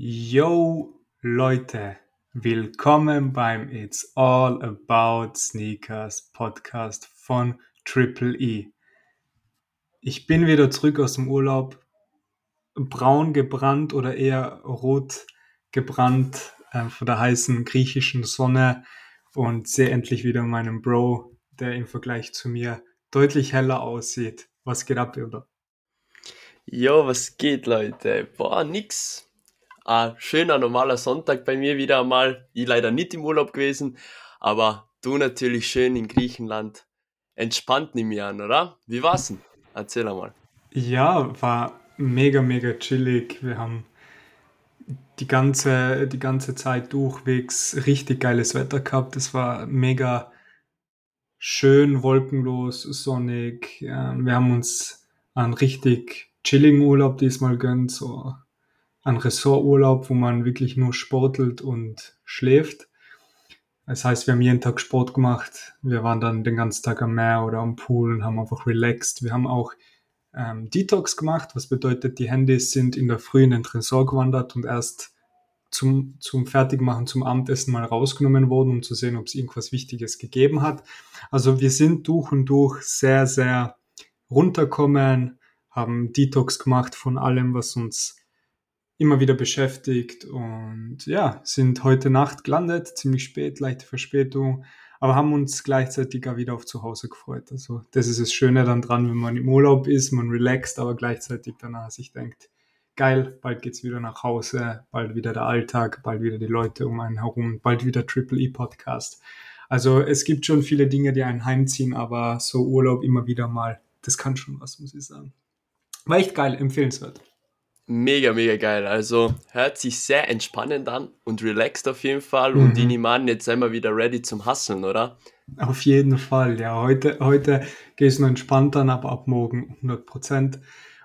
Yo Leute, willkommen beim It's All About Sneakers Podcast von Triple E. Ich bin wieder zurück aus dem Urlaub, braun gebrannt oder eher rot gebrannt äh, von der heißen griechischen Sonne und sehe endlich wieder meinen Bro, der im Vergleich zu mir deutlich heller aussieht. Was geht ab, oder? Jo, was geht, Leute? Boah, nix. Ein schöner normaler Sonntag bei mir wieder einmal. Ich leider nicht im Urlaub gewesen, aber du natürlich schön in Griechenland. Entspannt nimm ich an, oder? Wie war's denn? Erzähl einmal. Ja, war mega, mega chillig. Wir haben die ganze, die ganze Zeit durchwegs richtig geiles Wetter gehabt. Es war mega schön, wolkenlos, sonnig. Ähm, wir haben uns einen richtig chilligen Urlaub diesmal gönnt, so einen Ressorturlaub, wo man wirklich nur sportelt und schläft. Das heißt, wir haben jeden Tag Sport gemacht. Wir waren dann den ganzen Tag am Meer oder am Pool und haben einfach relaxed. Wir haben auch ähm, Detox gemacht, was bedeutet, die Handys sind in der Früh in den Tresor gewandert und erst zum, zum Fertigmachen, zum Abendessen mal rausgenommen worden, um zu sehen, ob es irgendwas Wichtiges gegeben hat. Also wir sind durch und durch sehr, sehr runterkommen, haben Detox gemacht von allem, was uns immer wieder beschäftigt und ja, sind heute Nacht gelandet, ziemlich spät, leichte Verspätung, aber haben uns gleichzeitig auch wieder auf zu Hause gefreut. Also das ist das Schöne dann dran, wenn man im Urlaub ist, man relaxt, aber gleichzeitig danach sich denkt, geil, bald geht's wieder nach Hause, bald wieder der Alltag, bald wieder die Leute um einen herum, bald wieder Triple E Podcast. Also es gibt schon viele Dinge, die einen heimziehen, aber so Urlaub immer wieder mal, das kann schon was, muss ich sagen. War echt geil, empfehlenswert. Mega, mega geil. Also hört sich sehr entspannend an und relaxed auf jeden Fall. Und die Mhm. nehme jetzt sind wir wieder ready zum Hustlen, oder? Auf jeden Fall, ja. Heute, heute geht es nur entspannt an, aber ab morgen 100 Prozent.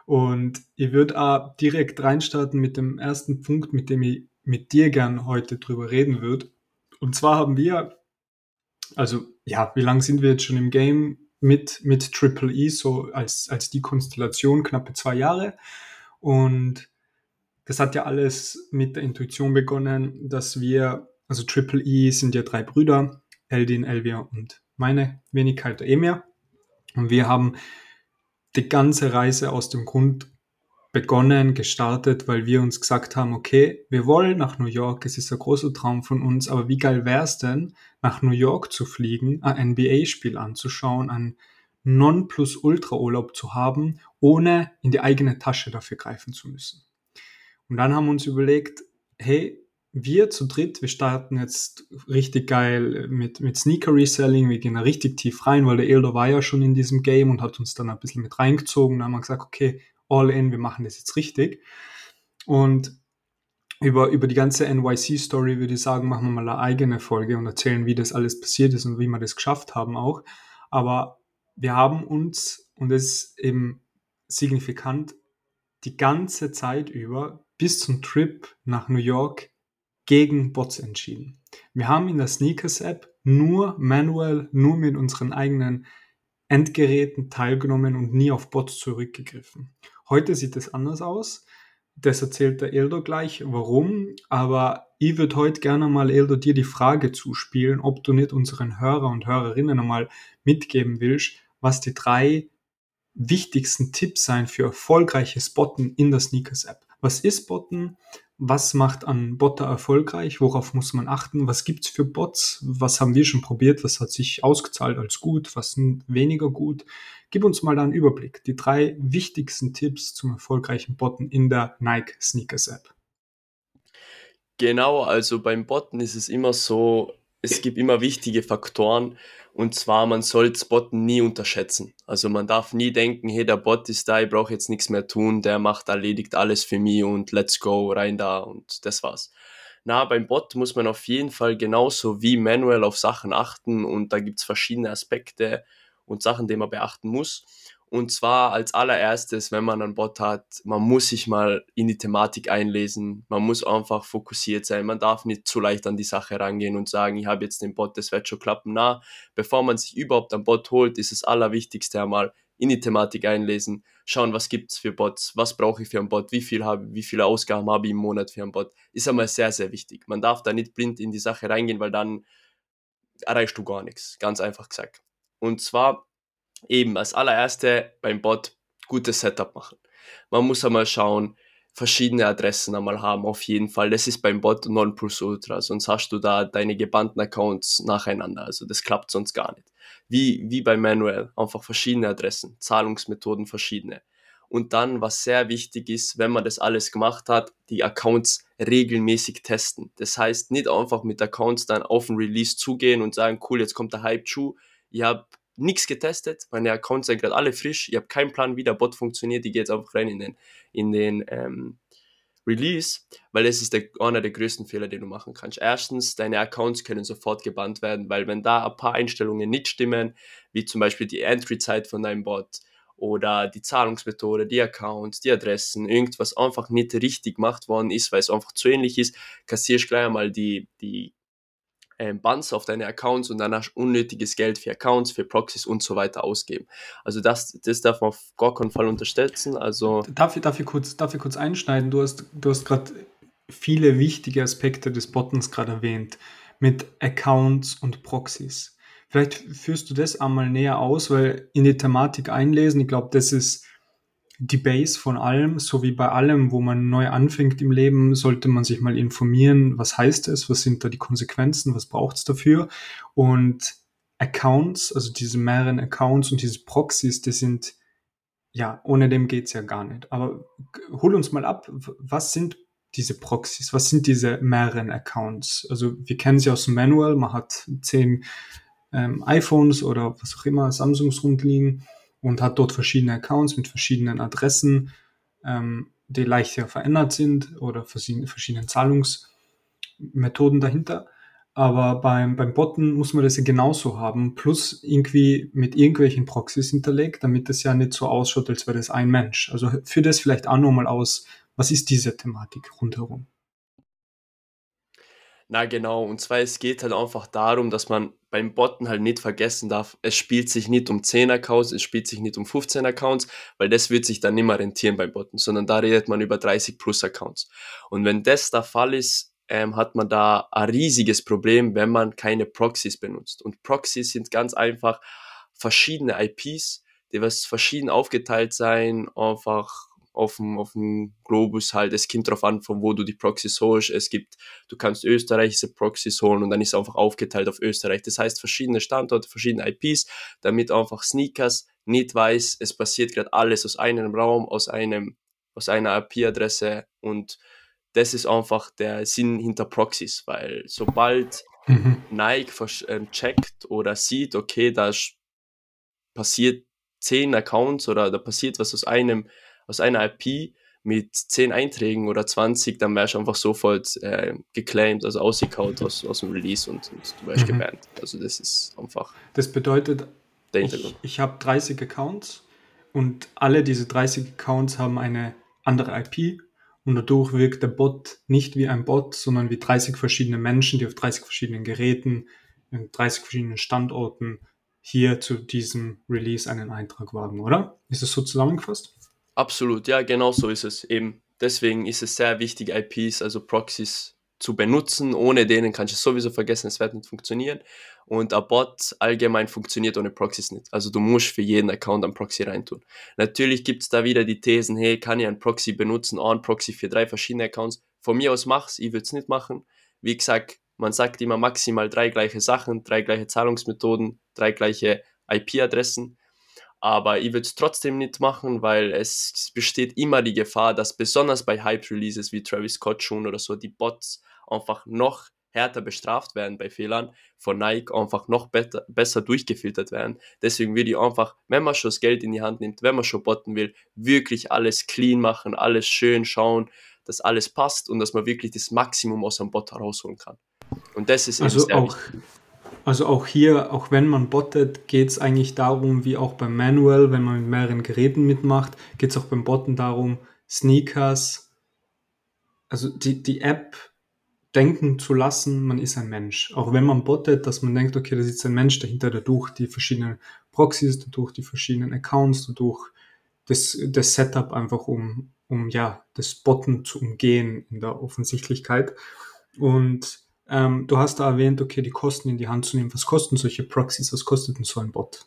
Und ich würde auch direkt reinstarten mit dem ersten Punkt, mit dem ich mit dir gern heute drüber reden würde. Und zwar haben wir, also ja, wie lange sind wir jetzt schon im Game mit, mit Triple E, so als, als die Konstellation, knappe zwei Jahre. Und das hat ja alles mit der Intuition begonnen, dass wir, also Triple E sind ja drei Brüder, Eldin, Elvia und meine Wenigkeit, Emir. Und wir haben die ganze Reise aus dem Grund begonnen, gestartet, weil wir uns gesagt haben, okay, wir wollen nach New York, es ist ein großer Traum von uns, aber wie geil wäre es denn, nach New York zu fliegen, ein NBA-Spiel anzuschauen, einen Non-Plus-Ultra-Urlaub zu haben, ohne in die eigene Tasche dafür greifen zu müssen. Und dann haben wir uns überlegt, hey, wir zu dritt, wir starten jetzt richtig geil mit, mit Sneaker Reselling, wir gehen da richtig tief rein, weil der Elder war ja schon in diesem Game und hat uns dann ein bisschen mit reingezogen. Da haben wir gesagt, okay, all in, wir machen das jetzt richtig. Und über, über die ganze NYC-Story würde ich sagen, machen wir mal eine eigene Folge und erzählen, wie das alles passiert ist und wie wir das geschafft haben auch. Aber wir haben uns, und das ist eben signifikant, die ganze Zeit über bis zum Trip nach New York gegen Bots entschieden. Wir haben in der Sneakers App nur manuell, nur mit unseren eigenen Endgeräten teilgenommen und nie auf Bots zurückgegriffen. Heute sieht es anders aus. Das erzählt der Eldo gleich, warum. Aber ich würde heute gerne mal, Eldo, dir die Frage zuspielen, ob du nicht unseren Hörer und Hörerinnen einmal mitgeben willst, was die drei wichtigsten Tipps sein für erfolgreiches Botten in der Sneakers App. Was ist Botten? Was macht an Botter erfolgreich? Worauf muss man achten? Was gibt's für Bots? Was haben wir schon probiert? Was hat sich ausgezahlt als gut? Was weniger gut? Gib uns mal da einen Überblick. Die drei wichtigsten Tipps zum erfolgreichen Botten in der Nike Sneakers App. Genau, also beim Botten ist es immer so, es gibt immer wichtige Faktoren und zwar, man soll das Botten nie unterschätzen. Also man darf nie denken, hey, der Bot ist da, ich brauche jetzt nichts mehr tun, der macht, erledigt alles für mich und let's go, rein da und das war's. Na, beim Bot muss man auf jeden Fall genauso wie manuell auf Sachen achten und da gibt's verschiedene Aspekte und Sachen, die man beachten muss. Und zwar als allererstes, wenn man einen Bot hat, man muss sich mal in die Thematik einlesen. Man muss einfach fokussiert sein. Man darf nicht zu leicht an die Sache rangehen und sagen, ich habe jetzt den Bot, das wird schon klappen. Na, bevor man sich überhaupt einen Bot holt, ist das Allerwichtigste einmal in die Thematik einlesen, schauen, was gibt es für Bots, was brauche ich für einen Bot, wie, viel habe, wie viele Ausgaben habe ich im Monat für einen Bot, ist einmal sehr, sehr wichtig. Man darf da nicht blind in die Sache reingehen, weil dann erreichst du gar nichts, ganz einfach gesagt. Und zwar eben als allererste beim Bot gutes Setup machen. Man muss einmal schauen, verschiedene Adressen einmal haben, auf jeden Fall. Das ist beim Bot Ultra, sonst hast du da deine gebannten Accounts nacheinander. Also das klappt sonst gar nicht. Wie, wie bei Manuel, einfach verschiedene Adressen, Zahlungsmethoden verschiedene. Und dann, was sehr wichtig ist, wenn man das alles gemacht hat, die Accounts regelmäßig testen. Das heißt, nicht einfach mit Accounts dann auf den Release zugehen und sagen, cool, jetzt kommt der Hype-Schuh. Ich habe nichts getestet, meine Accounts sind gerade alle frisch, ich habe keinen Plan, wie der Bot funktioniert, ich gehe jetzt einfach rein in den, in den ähm, Release, weil das ist der, einer der größten Fehler, den du machen kannst. Erstens, deine Accounts können sofort gebannt werden, weil wenn da ein paar Einstellungen nicht stimmen, wie zum Beispiel die Entry-Zeit von deinem Bot oder die Zahlungsmethode, die Accounts, die Adressen, irgendwas einfach nicht richtig gemacht worden ist, weil es einfach zu ähnlich ist, kassierst gleich einmal die, die ähm, Buns auf deine Accounts und du unnötiges Geld für Accounts, für Proxys und so weiter ausgeben. Also das, das darf man auf gar keinen Fall unterstützen. Also darf, ich, darf, ich kurz, darf ich kurz einschneiden? Du hast, du hast gerade viele wichtige Aspekte des Bottens gerade erwähnt mit Accounts und Proxys. Vielleicht führst du das einmal näher aus, weil in die Thematik einlesen, ich glaube, das ist die Base von allem, so wie bei allem, wo man neu anfängt im Leben, sollte man sich mal informieren, was heißt es, was sind da die Konsequenzen, was braucht es dafür. Und Accounts, also diese mehreren Accounts und diese Proxys, die sind, ja, ohne dem geht's ja gar nicht. Aber hol uns mal ab, was sind diese Proxys, was sind diese mehreren Accounts? Also wir kennen sie aus dem Manual, man hat zehn ähm, iPhones oder was auch immer, Samsungs rumliegen und hat dort verschiedene Accounts mit verschiedenen Adressen, ähm, die leichter verändert sind oder verschiedene Zahlungsmethoden dahinter. Aber beim, beim Botten muss man das ja genauso haben, plus irgendwie mit irgendwelchen Proxys hinterlegt, damit es ja nicht so ausschaut, als wäre das ein Mensch. Also führ das vielleicht auch nochmal aus, was ist diese Thematik rundherum? Na genau, und zwar es geht halt einfach darum, dass man beim Botten halt nicht vergessen darf, es spielt sich nicht um 10 Accounts, es spielt sich nicht um 15 Accounts, weil das wird sich dann nicht mehr rentieren beim Botten, sondern da redet man über 30 plus Accounts. Und wenn das der Fall ist, ähm, hat man da ein riesiges Problem, wenn man keine Proxys benutzt. Und Proxys sind ganz einfach verschiedene IPs, die was verschieden aufgeteilt sein, einfach auf dem, auf dem Globus halt. Es kommt darauf an, von wo du die Proxys holst. Es gibt, du kannst österreichische Proxys holen und dann ist es einfach aufgeteilt auf Österreich. Das heißt, verschiedene Standorte, verschiedene IPs, damit einfach Sneakers nicht weiß, es passiert gerade alles aus einem Raum, aus einem, aus einer IP-Adresse und das ist einfach der Sinn hinter Proxys, weil sobald mhm. Nike ähm, checkt oder sieht, okay, da passiert zehn Accounts oder da passiert was aus einem aus einer IP mit 10 Einträgen oder 20, dann wärst du einfach sofort äh, geclaimed, also ausgekaut aus, aus dem Release und, und du wärst mhm. gebannt. Also das ist einfach. Das bedeutet, ich, ich habe 30 Accounts und alle diese 30 Accounts haben eine andere IP und dadurch wirkt der Bot nicht wie ein Bot, sondern wie 30 verschiedene Menschen, die auf 30 verschiedenen Geräten, in 30 verschiedenen Standorten hier zu diesem Release einen Eintrag wagen, oder? Ist es so zusammengefasst? Absolut, ja, genau so ist es eben. Deswegen ist es sehr wichtig, IPs, also Proxys zu benutzen. Ohne denen kannst du es sowieso vergessen, es wird nicht funktionieren. Und ein Bot allgemein funktioniert ohne Proxys nicht. Also du musst für jeden Account einen Proxy reintun. Natürlich gibt es da wieder die Thesen, hey, kann ich einen Proxy benutzen, einen Proxy für drei verschiedene Accounts? Von mir aus mach's, ich würde es nicht machen. Wie gesagt, man sagt immer maximal drei gleiche Sachen, drei gleiche Zahlungsmethoden, drei gleiche IP-Adressen aber ich würde es trotzdem nicht machen, weil es besteht immer die Gefahr, dass besonders bei Hype-Releases wie Travis Scott schon oder so die Bots einfach noch härter bestraft werden bei Fehlern von Nike, einfach noch better, besser durchgefiltert werden. Deswegen würde ich einfach, wenn man schon das Geld in die Hand nimmt, wenn man schon botten will, wirklich alles clean machen, alles schön schauen, dass alles passt und dass man wirklich das Maximum aus einem Bot herausholen kann. Und das ist also auch, wichtig. Also auch hier, auch wenn man bottet, geht es eigentlich darum, wie auch beim Manual, wenn man mit mehreren Geräten mitmacht, geht es auch beim Botten darum, Sneakers, also die, die App denken zu lassen, man ist ein Mensch. Auch wenn man bottet, dass man denkt, okay, da sitzt ein Mensch dahinter, dadurch die verschiedenen Proxys, dadurch die verschiedenen Accounts, dadurch das, das Setup einfach, um, um ja, das Botten zu umgehen in der Offensichtlichkeit. Und ähm, du hast da erwähnt, okay, die Kosten in die Hand zu nehmen. Was kosten solche Proxys? Was kostet denn so ein Bot?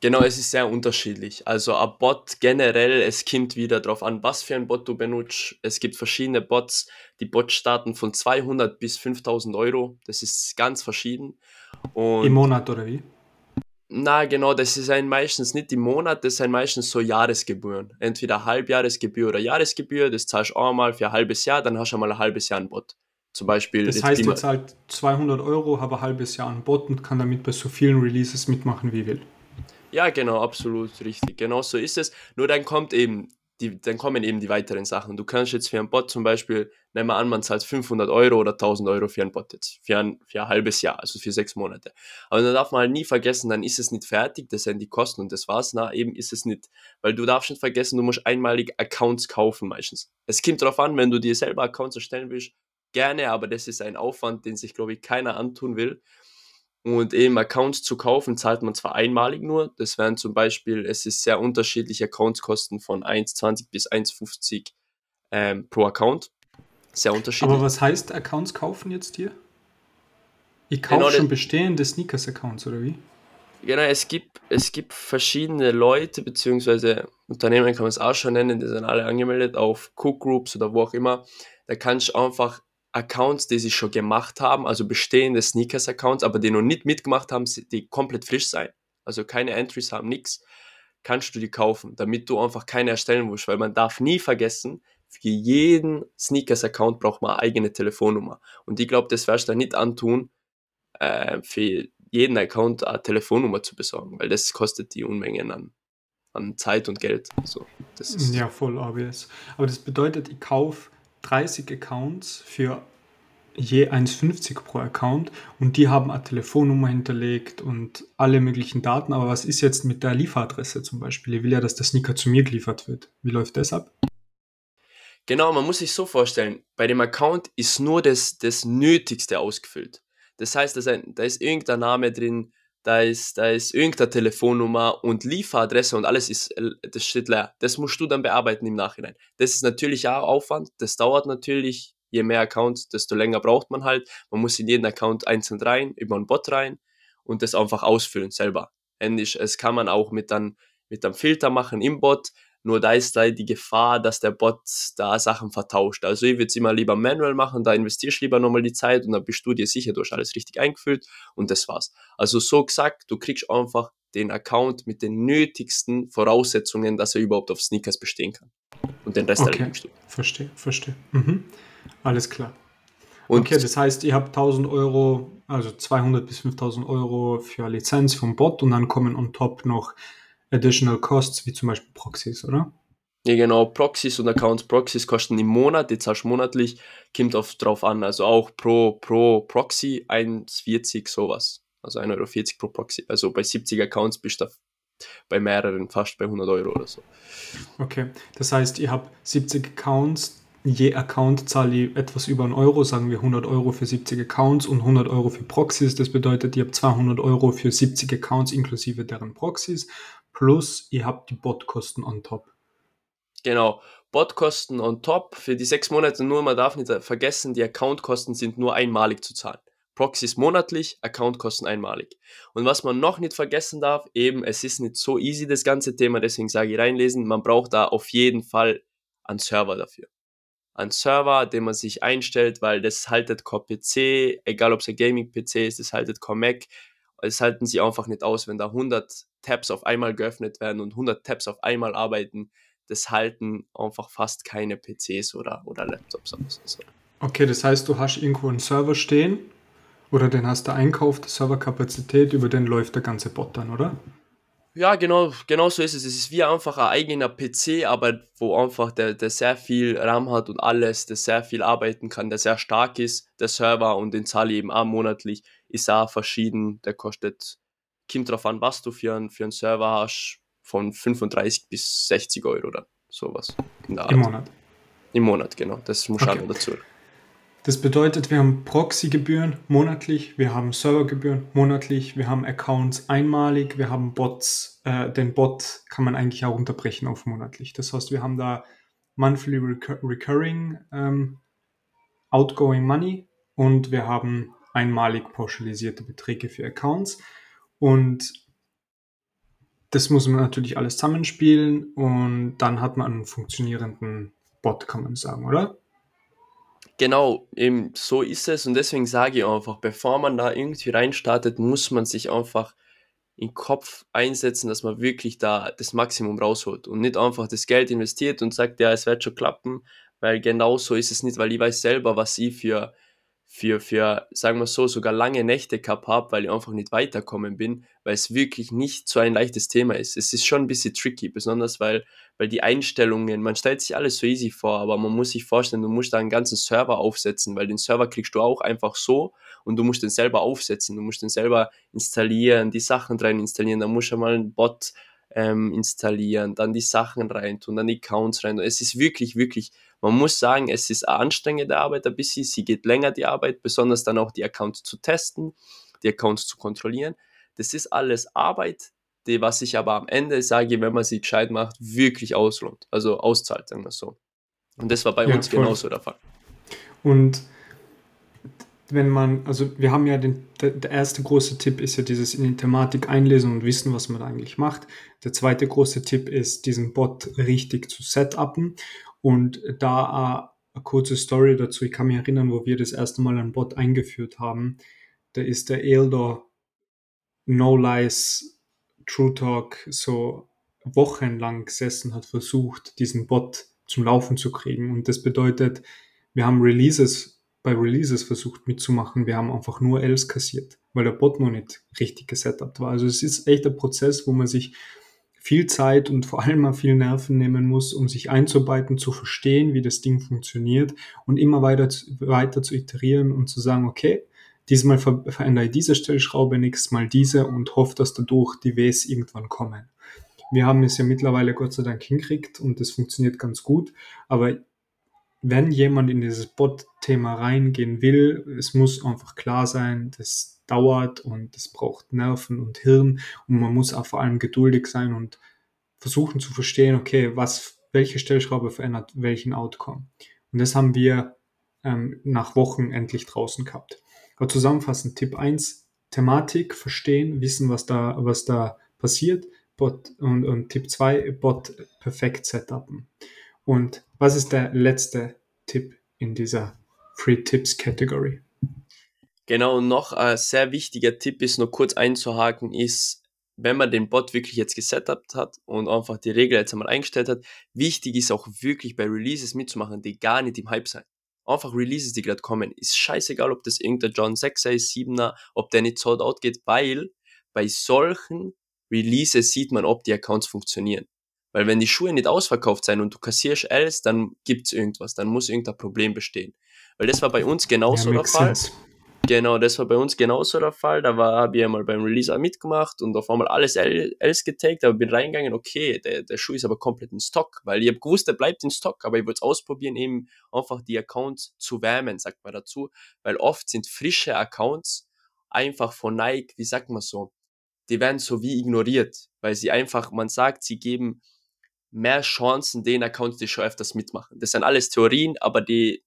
Genau, es ist sehr unterschiedlich. Also ein Bot generell, es kommt wieder darauf an, was für ein Bot du benutzt. Es gibt verschiedene Bots. Die Bots starten von 200 bis 5000 Euro. Das ist ganz verschieden. Und Im Monat oder wie? Na, genau, das ist ein meistens nicht im Monat, das sind meistens so Jahresgebühren. Entweder Halbjahresgebühr oder Jahresgebühr, das zahlst du einmal für ein halbes Jahr, dann hast du einmal ein halbes Jahr ein Bot. Zum Beispiel. Das heißt, ihr zahlt 200 Euro, habe ein halbes Jahr ein Bot und kann damit bei so vielen Releases mitmachen, wie will. Ja, genau, absolut richtig. Genau so ist es. Nur dann kommt eben, die, dann kommen eben die weiteren Sachen. Du kannst jetzt für einen Bot zum Beispiel, nehmen wir an, man zahlt 500 Euro oder 1000 Euro für einen Bot jetzt, für ein, für ein halbes Jahr, also für sechs Monate. Aber dann darf man halt nie vergessen, dann ist es nicht fertig, das sind die Kosten und das war's. Na, eben ist es nicht, weil du darfst nicht vergessen, du musst einmalig Accounts kaufen meistens. Es kommt darauf an, wenn du dir selber Accounts erstellen willst, gerne, aber das ist ein Aufwand, den sich, glaube ich, keiner antun will. Und eben Accounts zu kaufen, zahlt man zwar einmalig nur, das wären zum Beispiel, es ist sehr unterschiedliche Accounts kosten von 1,20 bis 1,50 ähm, pro Account. Sehr unterschiedlich. Aber was heißt Accounts kaufen jetzt hier? Ich kaufe genau, schon bestehende Sneakers-Accounts, oder wie? Genau, es gibt, es gibt verschiedene Leute, beziehungsweise Unternehmen kann man es auch schon nennen, die sind alle angemeldet auf Cook Groups oder wo auch immer. Da kannst du einfach Accounts, die sie schon gemacht haben, also bestehende Sneakers-Accounts, aber die noch nicht mitgemacht haben, die komplett frisch sein, also keine Entries haben, nichts, kannst du die kaufen, damit du einfach keine erstellen musst, weil man darf nie vergessen, für jeden Sneakers-Account braucht man eine eigene Telefonnummer. Und ich glaube, das wirst du nicht antun, äh, für jeden Account eine Telefonnummer zu besorgen, weil das kostet die Unmengen an, an Zeit und Geld. So, das ist ja, voll obvious. Aber das bedeutet, ich kaufe 30 Accounts für je 1,50 pro Account und die haben eine Telefonnummer hinterlegt und alle möglichen Daten. Aber was ist jetzt mit der Lieferadresse zum Beispiel? Ich will ja, dass der Sneaker zu mir geliefert wird. Wie läuft das ab? Genau, man muss sich so vorstellen, bei dem Account ist nur das, das Nötigste ausgefüllt. Das heißt, da ist irgendein Name drin, da ist, da ist irgendeine Telefonnummer und Lieferadresse und alles ist, das steht leer. Das musst du dann bearbeiten im Nachhinein. Das ist natürlich auch Aufwand, das dauert natürlich, je mehr Accounts, desto länger braucht man halt. Man muss in jeden Account einzeln rein, über einen Bot rein und das einfach ausfüllen selber. Ähnlich, es kann man auch mit dann mit einem Filter machen im Bot, nur da ist da die Gefahr, dass der Bot da Sachen vertauscht. Also ich würde es immer lieber manual machen, da investierst du lieber nochmal die Zeit und dann bist du dir sicher, du hast alles richtig eingefüllt und das war's. Also so gesagt, du kriegst einfach den Account mit den nötigsten Voraussetzungen, dass er überhaupt auf Sneakers bestehen kann. Und den Rest okay. erledigst du. Verstehe, verstehe. Mhm. Alles klar. Und okay, das heißt, ihr habt 1000 Euro, also 200 bis 5000 Euro für Lizenz vom Bot und dann kommen on top noch Additional Costs, wie zum Beispiel Proxys, oder? Ja, genau. Proxys und Accounts. Proxys kosten im Monat, die zahlst du monatlich, kommt oft drauf an. Also auch pro, pro Proxy 1,40 sowas. Also 1,40 Euro pro Proxy. Also bei 70 Accounts bist du bei mehreren fast bei 100 Euro oder so. Okay, das heißt, ihr habt 70 Accounts, je Account zahle ich etwas über einen Euro, sagen wir 100 Euro für 70 Accounts und 100 Euro für Proxys. Das bedeutet, ihr habt 200 Euro für 70 Accounts inklusive deren Proxys plus ihr habt die Botkosten on top. Genau, Botkosten on top für die sechs Monate nur, man darf nicht vergessen, die Accountkosten sind nur einmalig zu zahlen. Proxys monatlich, Accountkosten einmalig. Und was man noch nicht vergessen darf, eben, es ist nicht so easy das ganze Thema, deswegen sage ich reinlesen, man braucht da auf jeden Fall einen Server dafür. Einen Server, den man sich einstellt, weil das haltet kein PC, egal ob es ein Gaming-PC ist, das haltet kein Mac, es halten sie einfach nicht aus, wenn da 100 Tabs auf einmal geöffnet werden und 100 Tabs auf einmal arbeiten, das halten einfach fast keine PCs oder, oder Laptops aus. Also. Okay, das heißt, du hast irgendwo einen Server stehen oder den hast du einkauft, Serverkapazität, über den läuft der ganze Bot dann, oder? Ja, genau, genau so ist es. Es ist wie einfach ein eigener PC, aber wo einfach der, der sehr viel RAM hat und alles, der sehr viel arbeiten kann, der sehr stark ist, der Server und den zahle ich eben auch monatlich, ist auch verschieden. Der kostet kommt drauf an, was du für, ein, für einen Server hast, von 35 bis 60 Euro oder sowas. Im Monat? Im Monat, genau. Das muss okay. auch noch dazu. Das bedeutet, wir haben Proxy-Gebühren monatlich, wir haben Servergebühren monatlich, wir haben Accounts einmalig, wir haben Bots. Äh, den Bot kann man eigentlich auch unterbrechen auf monatlich. Das heißt, wir haben da monthly recur recurring ähm, outgoing money und wir haben einmalig pauschalisierte Beträge für Accounts. Und das muss man natürlich alles zusammenspielen und dann hat man einen funktionierenden Bot, kann man sagen, oder? Genau, eben so ist es und deswegen sage ich einfach, bevor man da irgendwie reinstartet, muss man sich einfach in Kopf einsetzen, dass man wirklich da das Maximum rausholt und nicht einfach das Geld investiert und sagt, ja, es wird schon klappen, weil genau so ist es nicht, weil ich weiß selber, was ich für für, für, sagen wir so, sogar lange Nächte gehabt habe, weil ich einfach nicht weiterkommen bin, weil es wirklich nicht so ein leichtes Thema ist. Es ist schon ein bisschen tricky, besonders weil, weil die Einstellungen, man stellt sich alles so easy vor, aber man muss sich vorstellen, du musst da einen ganzen Server aufsetzen, weil den Server kriegst du auch einfach so und du musst den selber aufsetzen, du musst den selber installieren, die Sachen rein installieren, dann musst du mal einen Bot ähm, installieren, dann die Sachen reintun, dann die Accounts rein. Es ist wirklich, wirklich, man muss sagen, es ist eine anstrengende Arbeit ein bisschen, sie geht länger die Arbeit, besonders dann auch die Accounts zu testen, die Accounts zu kontrollieren. Das ist alles Arbeit, die, was ich aber am Ende sage, wenn man sie gescheit macht, wirklich auslohnt, also auszahlt, sagen wir so. Und das war bei ja, uns voll. genauso der Fall. Und wenn man, also wir haben ja den, der, erste große Tipp ist ja dieses in die Thematik einlesen und wissen, was man eigentlich macht. Der zweite große Tipp ist, diesen Bot richtig zu setupen. Und da eine kurze Story dazu, ich kann mich erinnern, wo wir das erste Mal einen Bot eingeführt haben. Da ist der Eldor No Lies True Talk so wochenlang gesessen, hat versucht, diesen Bot zum Laufen zu kriegen. Und das bedeutet, wir haben Releases bei Releases versucht mitzumachen. Wir haben einfach nur Els kassiert, weil der Bot noch nicht richtig gesetupt war. Also es ist echt ein Prozess, wo man sich viel Zeit und vor allem mal viel Nerven nehmen muss, um sich einzuarbeiten, zu verstehen, wie das Ding funktioniert und immer weiter, weiter zu iterieren und zu sagen, okay, diesmal ver verändere ich diese Stellschraube, nächstes Mal diese und hoffe, dass dadurch die Ws irgendwann kommen. Wir haben es ja mittlerweile Gott sei Dank hinkriegt und das funktioniert ganz gut, aber wenn jemand in dieses Bot-Thema reingehen will, es muss einfach klar sein, das dauert und es braucht Nerven und Hirn und man muss auch vor allem geduldig sein und versuchen zu verstehen, okay, was, welche Stellschraube verändert welchen Outcome. Und das haben wir ähm, nach Wochen endlich draußen gehabt. Aber zusammenfassend, Tipp 1, Thematik verstehen, wissen, was da, was da passiert. Bot, und, und Tipp 2, Bot perfekt setupen. Und was ist der letzte Tipp in dieser Free Tips Category? Genau, und noch ein sehr wichtiger Tipp ist, nur kurz einzuhaken, ist, wenn man den Bot wirklich jetzt gesetupt hat und einfach die Regel jetzt einmal eingestellt hat, wichtig ist auch wirklich bei Releases mitzumachen, die gar nicht im Hype sind. Einfach Releases, die gerade kommen. Ist scheißegal, ob das irgendein John 6er ist, 7er, ob der nicht sold out geht, weil bei solchen Releases sieht man, ob die Accounts funktionieren. Weil wenn die Schuhe nicht ausverkauft sind und du kassierst Ls, dann gibt's irgendwas, dann muss irgendein Problem bestehen. Weil das war bei uns genauso ja, der Fall. Sense. Genau, das war bei uns genauso der Fall. Da habe ich einmal beim Release mitgemacht und auf einmal alles Ls getaggt, aber bin reingegangen, okay, der, der Schuh ist aber komplett in Stock, weil ich habe gewusst, der bleibt in Stock, aber ich wollte es ausprobieren, eben einfach die Accounts zu wärmen, sagt man dazu, weil oft sind frische Accounts einfach von Nike, wie sagt man so, die werden so wie ignoriert, weil sie einfach, man sagt, sie geben mehr Chancen den Accounts, die schon öfters mitmachen. Das sind alles Theorien, aber die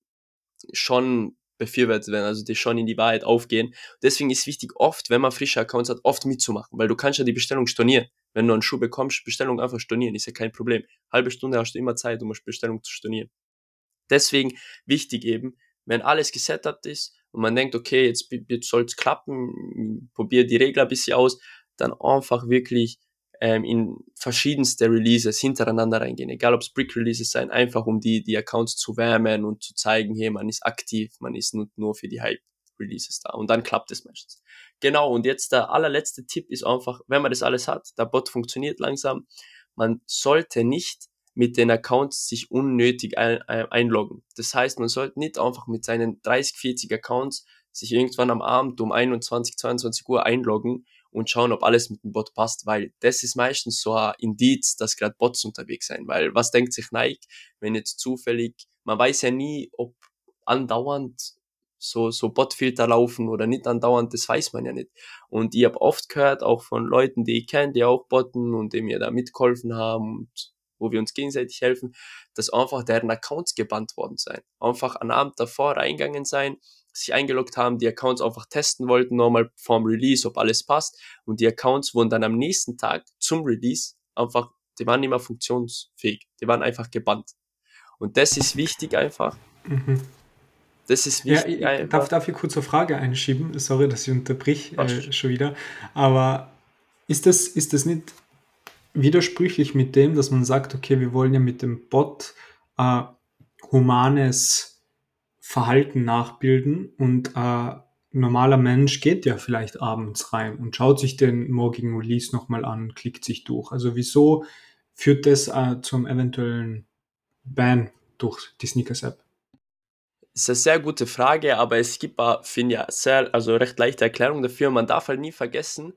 schon befürwortet werden, also die schon in die Wahrheit aufgehen. Deswegen ist wichtig, oft, wenn man frische Accounts hat, oft mitzumachen, weil du kannst ja die Bestellung stornieren. Wenn du einen Schuh bekommst, Bestellung einfach stornieren, ist ja kein Problem. Halbe Stunde hast du immer Zeit, um eine Bestellung zu stornieren. Deswegen wichtig eben, wenn alles gesetupt ist und man denkt, okay, jetzt, jetzt soll es klappen, probier die Regler ein bisschen aus, dann einfach wirklich ähm, in verschiedenste Releases hintereinander reingehen, egal ob es Brick-Releases sein, einfach um die, die Accounts zu wärmen und zu zeigen, hey, man ist aktiv, man ist nur, nur für die Hype-Releases da und dann klappt es meistens. Genau, und jetzt der allerletzte Tipp ist einfach, wenn man das alles hat, der Bot funktioniert langsam, man sollte nicht mit den Accounts sich unnötig ein, ein, einloggen. Das heißt, man sollte nicht einfach mit seinen 30, 40 Accounts sich irgendwann am Abend um 21, 22 Uhr einloggen und schauen, ob alles mit dem Bot passt, weil das ist meistens so ein Indiz, dass gerade Bots unterwegs sind, weil was denkt sich Nike, wenn jetzt zufällig, man weiß ja nie, ob andauernd so, so Botfilter laufen oder nicht andauernd, das weiß man ja nicht. Und ich habe oft gehört, auch von Leuten, die ich kenne, die auch botten und die mir da mitgeholfen haben und wo wir uns gegenseitig helfen, dass einfach deren Accounts gebannt worden sein. Einfach am Abend davor reingegangen sein, sich eingeloggt haben, die Accounts einfach testen wollten, nochmal vorm Release, ob alles passt. Und die Accounts wurden dann am nächsten Tag zum Release einfach, die waren nicht mehr funktionsfähig. Die waren einfach gebannt. Und das ist wichtig einfach. Mhm. Das ist wichtig. Ja, ich, darf, darf ich kurz eine Frage einschieben? Sorry, dass ich unterbrich äh, schon wieder. Aber ist das, ist das nicht widersprüchlich mit dem, dass man sagt, okay, wir wollen ja mit dem Bot äh, humanes Verhalten nachbilden und äh, normaler Mensch geht ja vielleicht abends rein und schaut sich den morgigen Release nochmal an, klickt sich durch. Also wieso führt das äh, zum eventuellen Ban durch die Sneakers App? Das ist eine sehr gute Frage, aber es gibt, finde ich, sehr, also recht leichte Erklärung dafür. Man darf halt nie vergessen,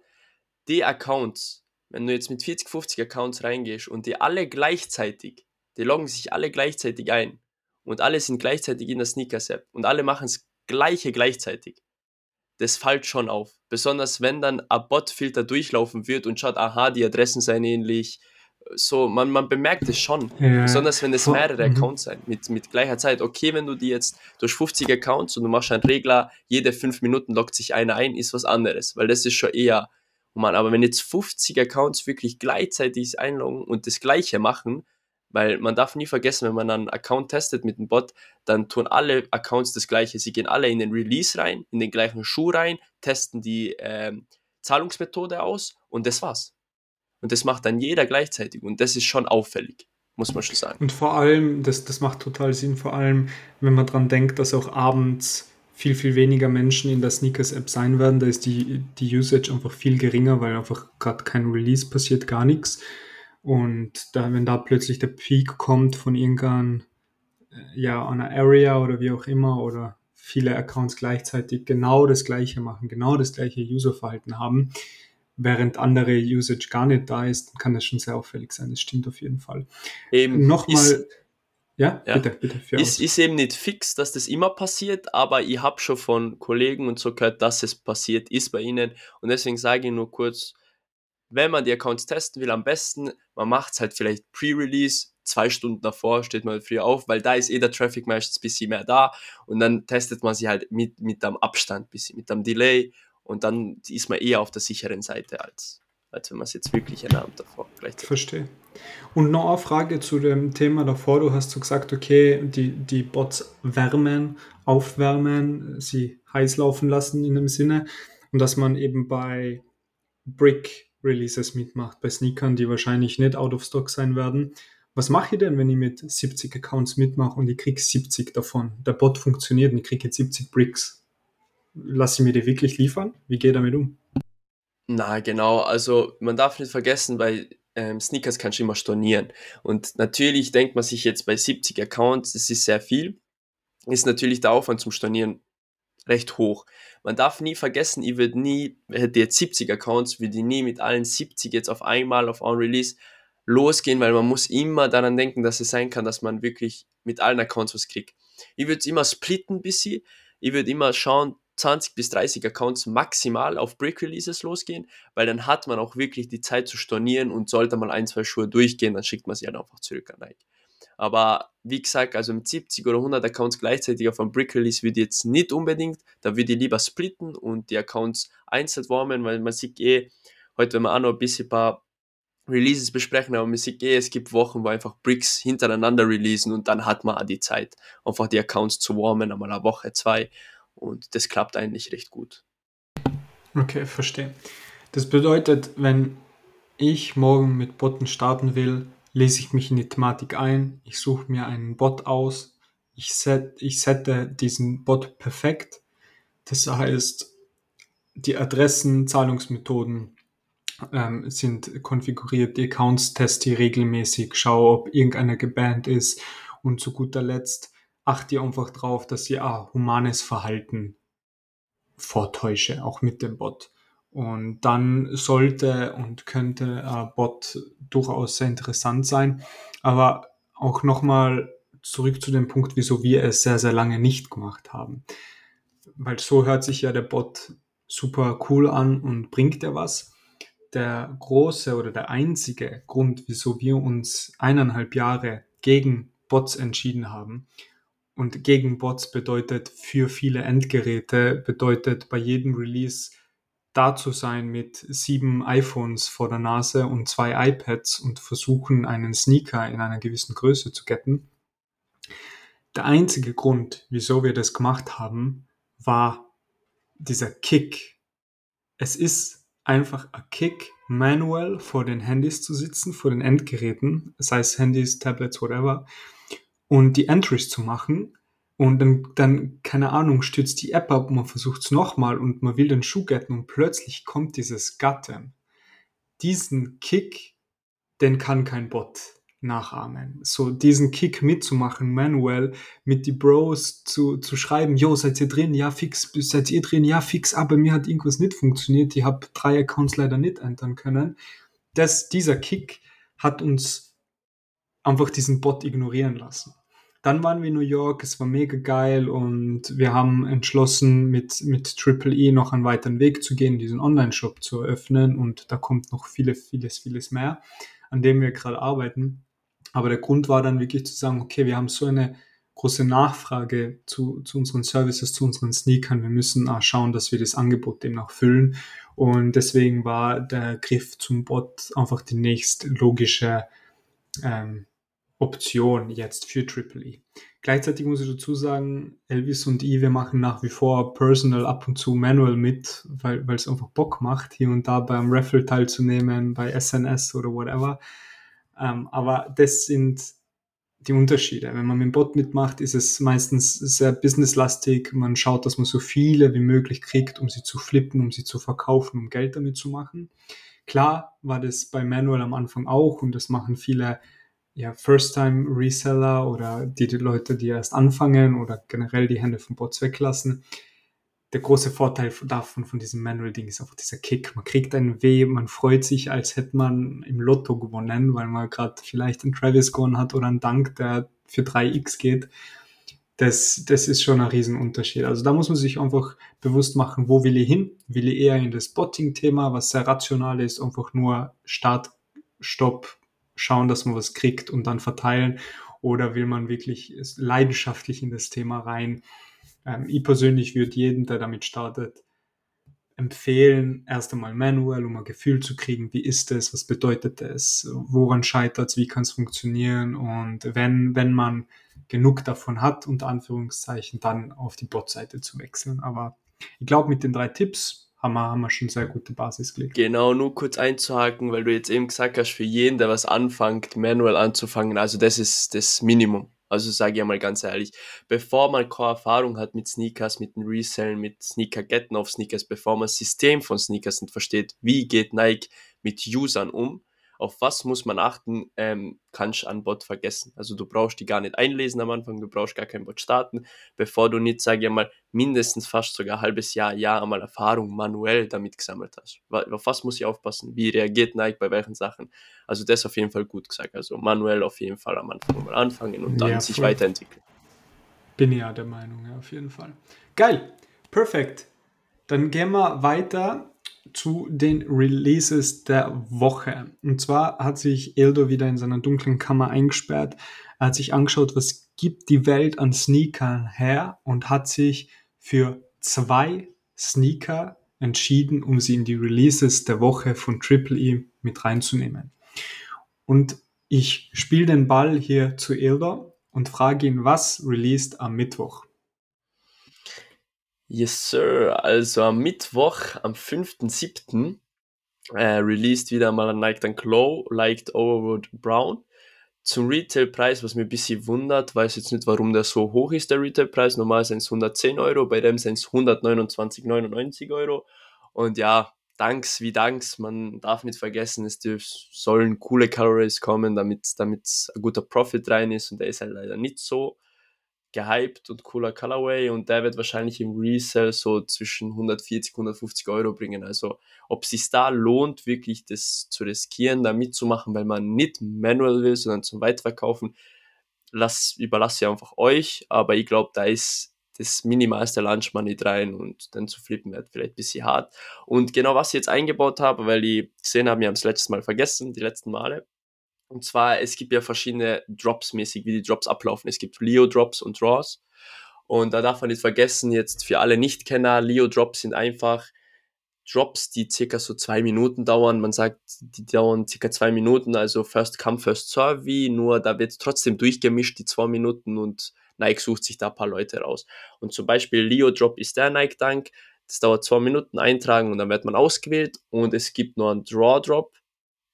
die Accounts, wenn du jetzt mit 40, 50 Accounts reingehst und die alle gleichzeitig, die loggen sich alle gleichzeitig ein und alle sind gleichzeitig in der Sneakers-App und alle machen das Gleiche gleichzeitig, das fällt schon auf. Besonders wenn dann ein Bot-Filter durchlaufen wird und schaut, aha, die Adressen seien ähnlich, so, man, man bemerkt es schon. Ja. Besonders wenn es mehrere mhm. Accounts sind, mit, mit gleicher Zeit. Okay, wenn du die jetzt durch 50 Accounts und du machst einen Regler, jede 5 Minuten loggt sich einer ein, ist was anderes, weil das ist schon eher human. Aber wenn jetzt 50 Accounts wirklich gleichzeitig einloggen und das Gleiche machen, weil man darf nie vergessen, wenn man einen Account testet mit einem Bot, dann tun alle Accounts das Gleiche. Sie gehen alle in den Release rein, in den gleichen Schuh rein, testen die äh, Zahlungsmethode aus und das war's. Und das macht dann jeder gleichzeitig. Und das ist schon auffällig, muss man schon sagen. Und vor allem, das, das macht total Sinn, vor allem, wenn man daran denkt, dass auch abends viel, viel weniger Menschen in der Sneakers-App sein werden. Da ist die, die Usage einfach viel geringer, weil einfach gerade kein Release passiert, gar nichts. Und da, wenn da plötzlich der Peak kommt von irgendeinem, äh, ja, einer Area oder wie auch immer, oder viele Accounts gleichzeitig genau das gleiche machen, genau das gleiche Userverhalten haben, während andere Usage gar nicht da ist, dann kann das schon sehr auffällig sein. Das stimmt auf jeden Fall. Eben Nochmal. Ja, ja, bitte, bitte. Ist, ist eben nicht fix, dass das immer passiert, aber ich habe schon von Kollegen und so gehört, dass es passiert ist bei ihnen. Und deswegen sage ich nur kurz, wenn man die Accounts testen will, am besten, man macht es halt vielleicht Pre-Release, zwei Stunden davor steht man früh auf, weil da ist eh der Traffic meistens ein bisschen mehr da und dann testet man sie halt mit, mit einem Abstand, bisschen, mit einem Delay und dann ist man eher auf der sicheren Seite, als, als wenn man es jetzt wirklich einen Abend davor gleichzeitig. Verstehe. Und noch eine Frage zu dem Thema davor. Du hast so gesagt, okay, die, die Bots wärmen, aufwärmen, sie heiß laufen lassen in dem Sinne. Und dass man eben bei Brick Releases mitmacht, bei Sneakern, die wahrscheinlich nicht out of stock sein werden. Was mache ich denn, wenn ich mit 70 Accounts mitmache und ich kriege 70 davon? Der Bot funktioniert und ich kriege jetzt 70 Bricks lasse ich mir die wirklich liefern? Wie gehe ich damit um? Na, genau. Also man darf nicht vergessen, bei ähm, Sneakers kannst du immer stornieren. Und natürlich denkt man sich jetzt bei 70 Accounts, das ist sehr viel, ist natürlich der Aufwand zum Stornieren recht hoch. Man darf nie vergessen, ich würde nie, hätte jetzt 70 Accounts, würde ich nie mit allen 70 jetzt auf einmal auf On Release losgehen, weil man muss immer daran denken, dass es sein kann, dass man wirklich mit allen Accounts was kriegt. Ich würde es immer splitten ein bisschen. Ich würde immer schauen, 20 bis 30 Accounts maximal auf Brick Releases losgehen, weil dann hat man auch wirklich die Zeit zu stornieren und sollte mal ein, zwei Schuhe durchgehen, dann schickt man sie halt einfach zurück an Nike. Aber wie gesagt, also mit 70 oder 100 Accounts gleichzeitig auf einem Brick Release würde ich jetzt nicht unbedingt, da würde ich lieber splitten und die Accounts einzeln warmen, weil man sieht eh, heute wenn wir auch noch ein bisschen paar Releases besprechen, aber man sieht eh, es gibt Wochen, wo einfach Bricks hintereinander releasen und dann hat man auch die Zeit, einfach die Accounts zu warmen, einmal eine Woche, zwei und das klappt eigentlich recht gut. Okay, verstehe. Das bedeutet, wenn ich morgen mit Botten starten will, lese ich mich in die Thematik ein, ich suche mir einen Bot aus, ich, set, ich sette diesen Bot perfekt. Das heißt, die Adressen, Zahlungsmethoden ähm, sind konfiguriert, die Accounts teste ich regelmäßig, schaue, ob irgendeiner gebannt ist und zu guter Letzt achte einfach drauf, dass ich auch humanes Verhalten vortäusche, auch mit dem Bot. Und dann sollte und könnte ein Bot durchaus sehr interessant sein. Aber auch nochmal zurück zu dem Punkt, wieso wir es sehr, sehr lange nicht gemacht haben. weil so hört sich ja der Bot super cool an und bringt ja was. Der große oder der einzige Grund, wieso wir uns eineinhalb Jahre gegen Bots entschieden haben, und gegen Bots bedeutet für viele Endgeräte, bedeutet bei jedem Release da zu sein mit sieben iPhones vor der Nase und zwei iPads und versuchen, einen Sneaker in einer gewissen Größe zu getten. Der einzige Grund, wieso wir das gemacht haben, war dieser Kick. Es ist einfach ein Kick, manuell vor den Handys zu sitzen, vor den Endgeräten, sei es Handys, Tablets, whatever, und die Entries zu machen. Und dann, dann, keine Ahnung, stürzt die App ab und man versucht es nochmal und man will den Schuh getten und plötzlich kommt dieses Gatten. Diesen Kick, den kann kein Bot nachahmen. So diesen Kick mitzumachen, manuell, mit die Bros zu, zu schreiben, jo, seid ihr drin? Ja, fix, seid ihr drin? Ja, fix, aber mir hat irgendwas nicht funktioniert. Ich habe drei Accounts leider nicht entern können. Das, dieser Kick hat uns einfach diesen Bot ignorieren lassen. Dann waren wir in New York, es war mega geil und wir haben entschlossen, mit, mit Triple E noch einen weiteren Weg zu gehen, diesen Online-Shop zu eröffnen und da kommt noch vieles, vieles, vieles mehr, an dem wir gerade arbeiten. Aber der Grund war dann wirklich zu sagen, okay, wir haben so eine große Nachfrage zu, zu unseren Services, zu unseren Sneakern. Wir müssen auch schauen, dass wir das Angebot demnach füllen. Und deswegen war der Griff zum Bot einfach die nächst logische ähm, Option jetzt für Triple E. Gleichzeitig muss ich dazu sagen, Elvis und ich, wir machen nach wie vor Personal ab und zu Manual mit, weil es einfach Bock macht, hier und da beim Raffle teilzunehmen, bei SNS oder whatever. Ähm, aber das sind die Unterschiede. Wenn man mit dem Bot mitmacht, ist es meistens sehr businesslastig. Man schaut, dass man so viele wie möglich kriegt, um sie zu flippen, um sie zu verkaufen, um Geld damit zu machen. Klar war das bei Manual am Anfang auch und das machen viele ja, First-Time-Reseller oder die, die Leute, die erst anfangen oder generell die Hände vom Bots weglassen. Der große Vorteil davon, von diesem Manual-Ding, ist einfach dieser Kick. Man kriegt einen Weh, man freut sich, als hätte man im Lotto gewonnen, weil man gerade vielleicht einen Travis gewonnen hat oder einen Dank, der für 3x geht. Das, das ist schon ein Riesenunterschied. Also da muss man sich einfach bewusst machen, wo will ich hin? Will ich eher in das Botting-Thema, was sehr rational ist, einfach nur Start, Stopp, schauen, dass man was kriegt und dann verteilen? Oder will man wirklich leidenschaftlich in das Thema rein? Ähm, ich persönlich würde jedem, der damit startet, empfehlen, erst einmal manuell, um ein Gefühl zu kriegen, wie ist es, was bedeutet es, woran scheitert es, wie kann es funktionieren und wenn, wenn man genug davon hat, unter Anführungszeichen, dann auf die Bot-Seite zu wechseln. Aber ich glaube, mit den drei Tipps haben wir, haben wir schon sehr gute Basis gelegt. Genau, nur kurz einzuhaken, weil du jetzt eben gesagt hast, für jeden, der was anfängt, manuell anzufangen, also das ist das Minimum. Also sage ich mal ganz ehrlich, bevor man keine Erfahrung hat mit Sneakers, mit dem Resellen, mit Sneaker-Getten auf Sneakers, bevor man das System von Sneakers nicht versteht, wie geht Nike mit Usern um, auf was muss man achten, ähm, kannst du an Bot vergessen. Also du brauchst die gar nicht einlesen am Anfang, du brauchst gar kein Bot starten, bevor du nicht, sage ich mal, mindestens fast sogar ein halbes Jahr, Jahr einmal Erfahrung manuell damit gesammelt hast. Auf was muss ich aufpassen? Wie reagiert Nike bei welchen Sachen? Also das auf jeden Fall gut gesagt. Also manuell auf jeden Fall am Anfang mal anfangen und dann ja, sich weiterentwickeln. Bin ja der Meinung, ja, auf jeden Fall. Geil, perfekt. Dann gehen wir weiter zu den Releases der Woche. Und zwar hat sich Eldo wieder in seiner dunklen Kammer eingesperrt. Er hat sich angeschaut, was gibt die Welt an Sneakern her und hat sich für zwei Sneaker entschieden, um sie in die Releases der Woche von Triple E mit reinzunehmen. Und ich spiele den Ball hier zu Eldo und frage ihn, was released am Mittwoch? Yes, Sir. Also am Mittwoch, am 5.7., äh, released wieder mal ein Nike Dunk Low, Liked Overwood Brown. Zum Retailpreis, was mir ein bisschen wundert, weiß jetzt nicht, warum der so hoch ist, der Retailpreis. Normal sind es 110 Euro, bei dem sind es 129,99 Euro. Und ja, Danks wie Danks, man darf nicht vergessen, es sollen coole Calories kommen, damit, damit ein guter Profit rein ist und der ist halt leider nicht so gehypt und cooler Colorway und der wird wahrscheinlich im Resell so zwischen 140, 150 Euro bringen. Also ob es sich da lohnt, wirklich das zu riskieren, da mitzumachen, weil man nicht manual will, sondern zum Weiterverkaufen, lass, überlasse ich einfach euch. Aber ich glaube, da ist das minimalste Lunch Money rein und dann zu flippen wird vielleicht ein bisschen hart. Und genau was ich jetzt eingebaut habe, weil ich gesehen habe, wir haben es letztes Mal vergessen, die letzten Male. Und zwar, es gibt ja verschiedene Drops mäßig, wie die Drops ablaufen. Es gibt Leo Drops und Draws. Und da darf man nicht vergessen, jetzt für alle Nichtkenner, Leo Drops sind einfach Drops, die circa so zwei Minuten dauern. Man sagt, die dauern circa zwei Minuten, also First Come, First Serve, nur da wird trotzdem durchgemischt, die zwei Minuten und Nike sucht sich da ein paar Leute raus. Und zum Beispiel Leo Drop ist der Nike Dank. Das dauert zwei Minuten eintragen und dann wird man ausgewählt. Und es gibt noch einen Draw Drop.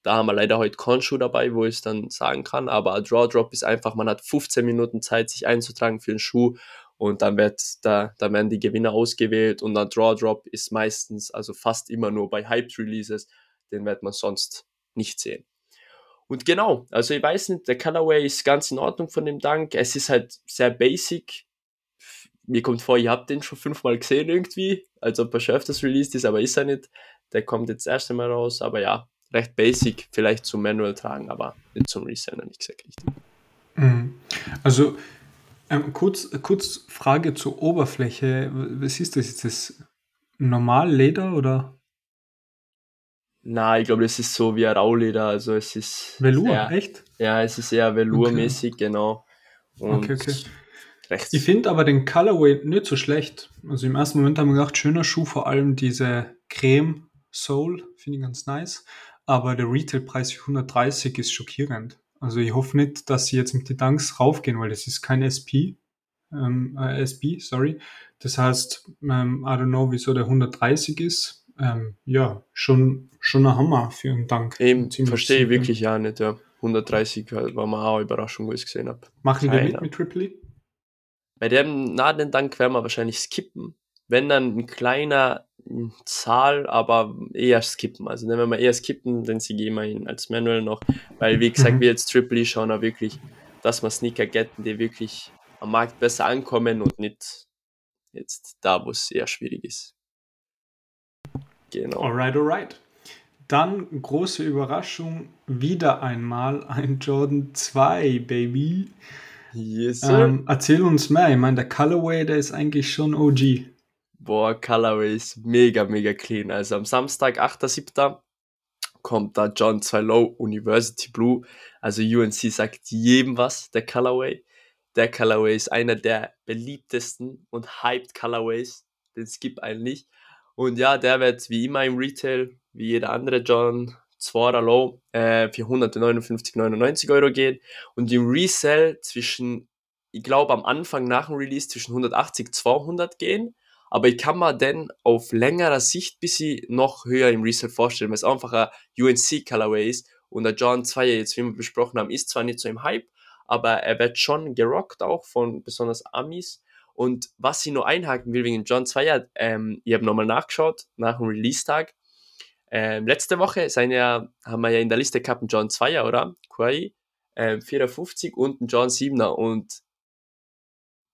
Da haben wir leider heute Konshu dabei, wo ich es dann sagen kann. Aber ein Draw Drop ist einfach, man hat 15 Minuten Zeit, sich einzutragen für einen Schuh und dann wird da, da werden die Gewinner ausgewählt und ein Draw Drop ist meistens, also fast immer nur bei Hyped Releases, den wird man sonst nicht sehen. Und genau, also ich weiß nicht, der Colorway ist ganz in Ordnung von dem Dank. Es ist halt sehr basic. Mir kommt vor, ihr habt den schon fünfmal gesehen irgendwie, als ob er schon öfters released ist, aber ist er nicht. Der kommt jetzt das erste Mal raus, aber ja, recht basic, vielleicht zum Manual tragen, aber nicht zum Reseller, nicht gesagt richtig. Mhm. Also ähm, kurz, kurz Frage zur Oberfläche. Was ist das? Ist das normal Leder oder? Na, ich glaube, das ist so wie ein Rauleder, also es ist. Velour, sehr, echt? Ja, es ist eher Velour-mäßig, okay. genau. Und okay, okay. Rechts. Ich finde aber den Colorway nicht so schlecht. Also im ersten Moment haben wir gedacht, schöner Schuh, vor allem diese Creme Soul, finde ich ganz nice. Aber der Retailpreis für 130 ist schockierend. Also ich hoffe nicht, dass sie jetzt mit den Dunks raufgehen, weil das ist kein SP. Ähm, äh, SB, sorry. Das heißt, ähm, I don't know, wieso der 130 ist. Ähm, ja, schon, schon ein Hammer für einen Dank. Eben, verstehe ich wirklich ja nicht, ja. 130 war mal auch eine Überraschung, wo ich es gesehen habe. Machen wir mit mit Tripoli? Bei dem nahen Dank werden wir wahrscheinlich skippen. Wenn dann ein kleiner Zahl, aber eher skippen. Also wenn wir eher skippen, dann sie gehen wir ihn als Manual noch, weil wie gesagt, mhm. wir jetzt Triple E schauen auch wirklich, dass wir Sneaker getten, die wirklich am Markt besser ankommen und nicht jetzt da, wo es eher schwierig ist. Genau. Alright, alright. Dann große Überraschung, wieder einmal ein Jordan 2, Baby. Yes, ähm, erzähl uns mehr. Ich meine, der Colorway, der ist eigentlich schon OG. Boah, Colorway ist mega, mega clean. Also am Samstag, 8.7. kommt da John 2 Low University Blue. Also UNC sagt jedem was, der Colorway. Der Colorway ist einer der beliebtesten und hyped Colorways, den es gibt eigentlich. Und ja, der wird wie immer im Retail, wie jeder andere John 2 Low, äh, für 159,99 Euro gehen. Und im Resell zwischen, ich glaube am Anfang nach dem Release zwischen 180, 200 gehen aber ich kann mir dann auf längerer Sicht bisschen noch höher im Resale vorstellen, weil es einfach ein UNC Colorway ist und der John 2 jetzt, wie wir besprochen haben, ist zwar nicht so im Hype, aber er wird schon gerockt auch von besonders Amis. Und was ich nur einhaken will wegen John 2, ähm, ich habe nochmal nachgeschaut nach dem Release-Tag. Ähm, letzte Woche sind ja, haben wir ja in der Liste gehabt einen John 2 oder? Quai, ähm, 54 und einen John 7er. Und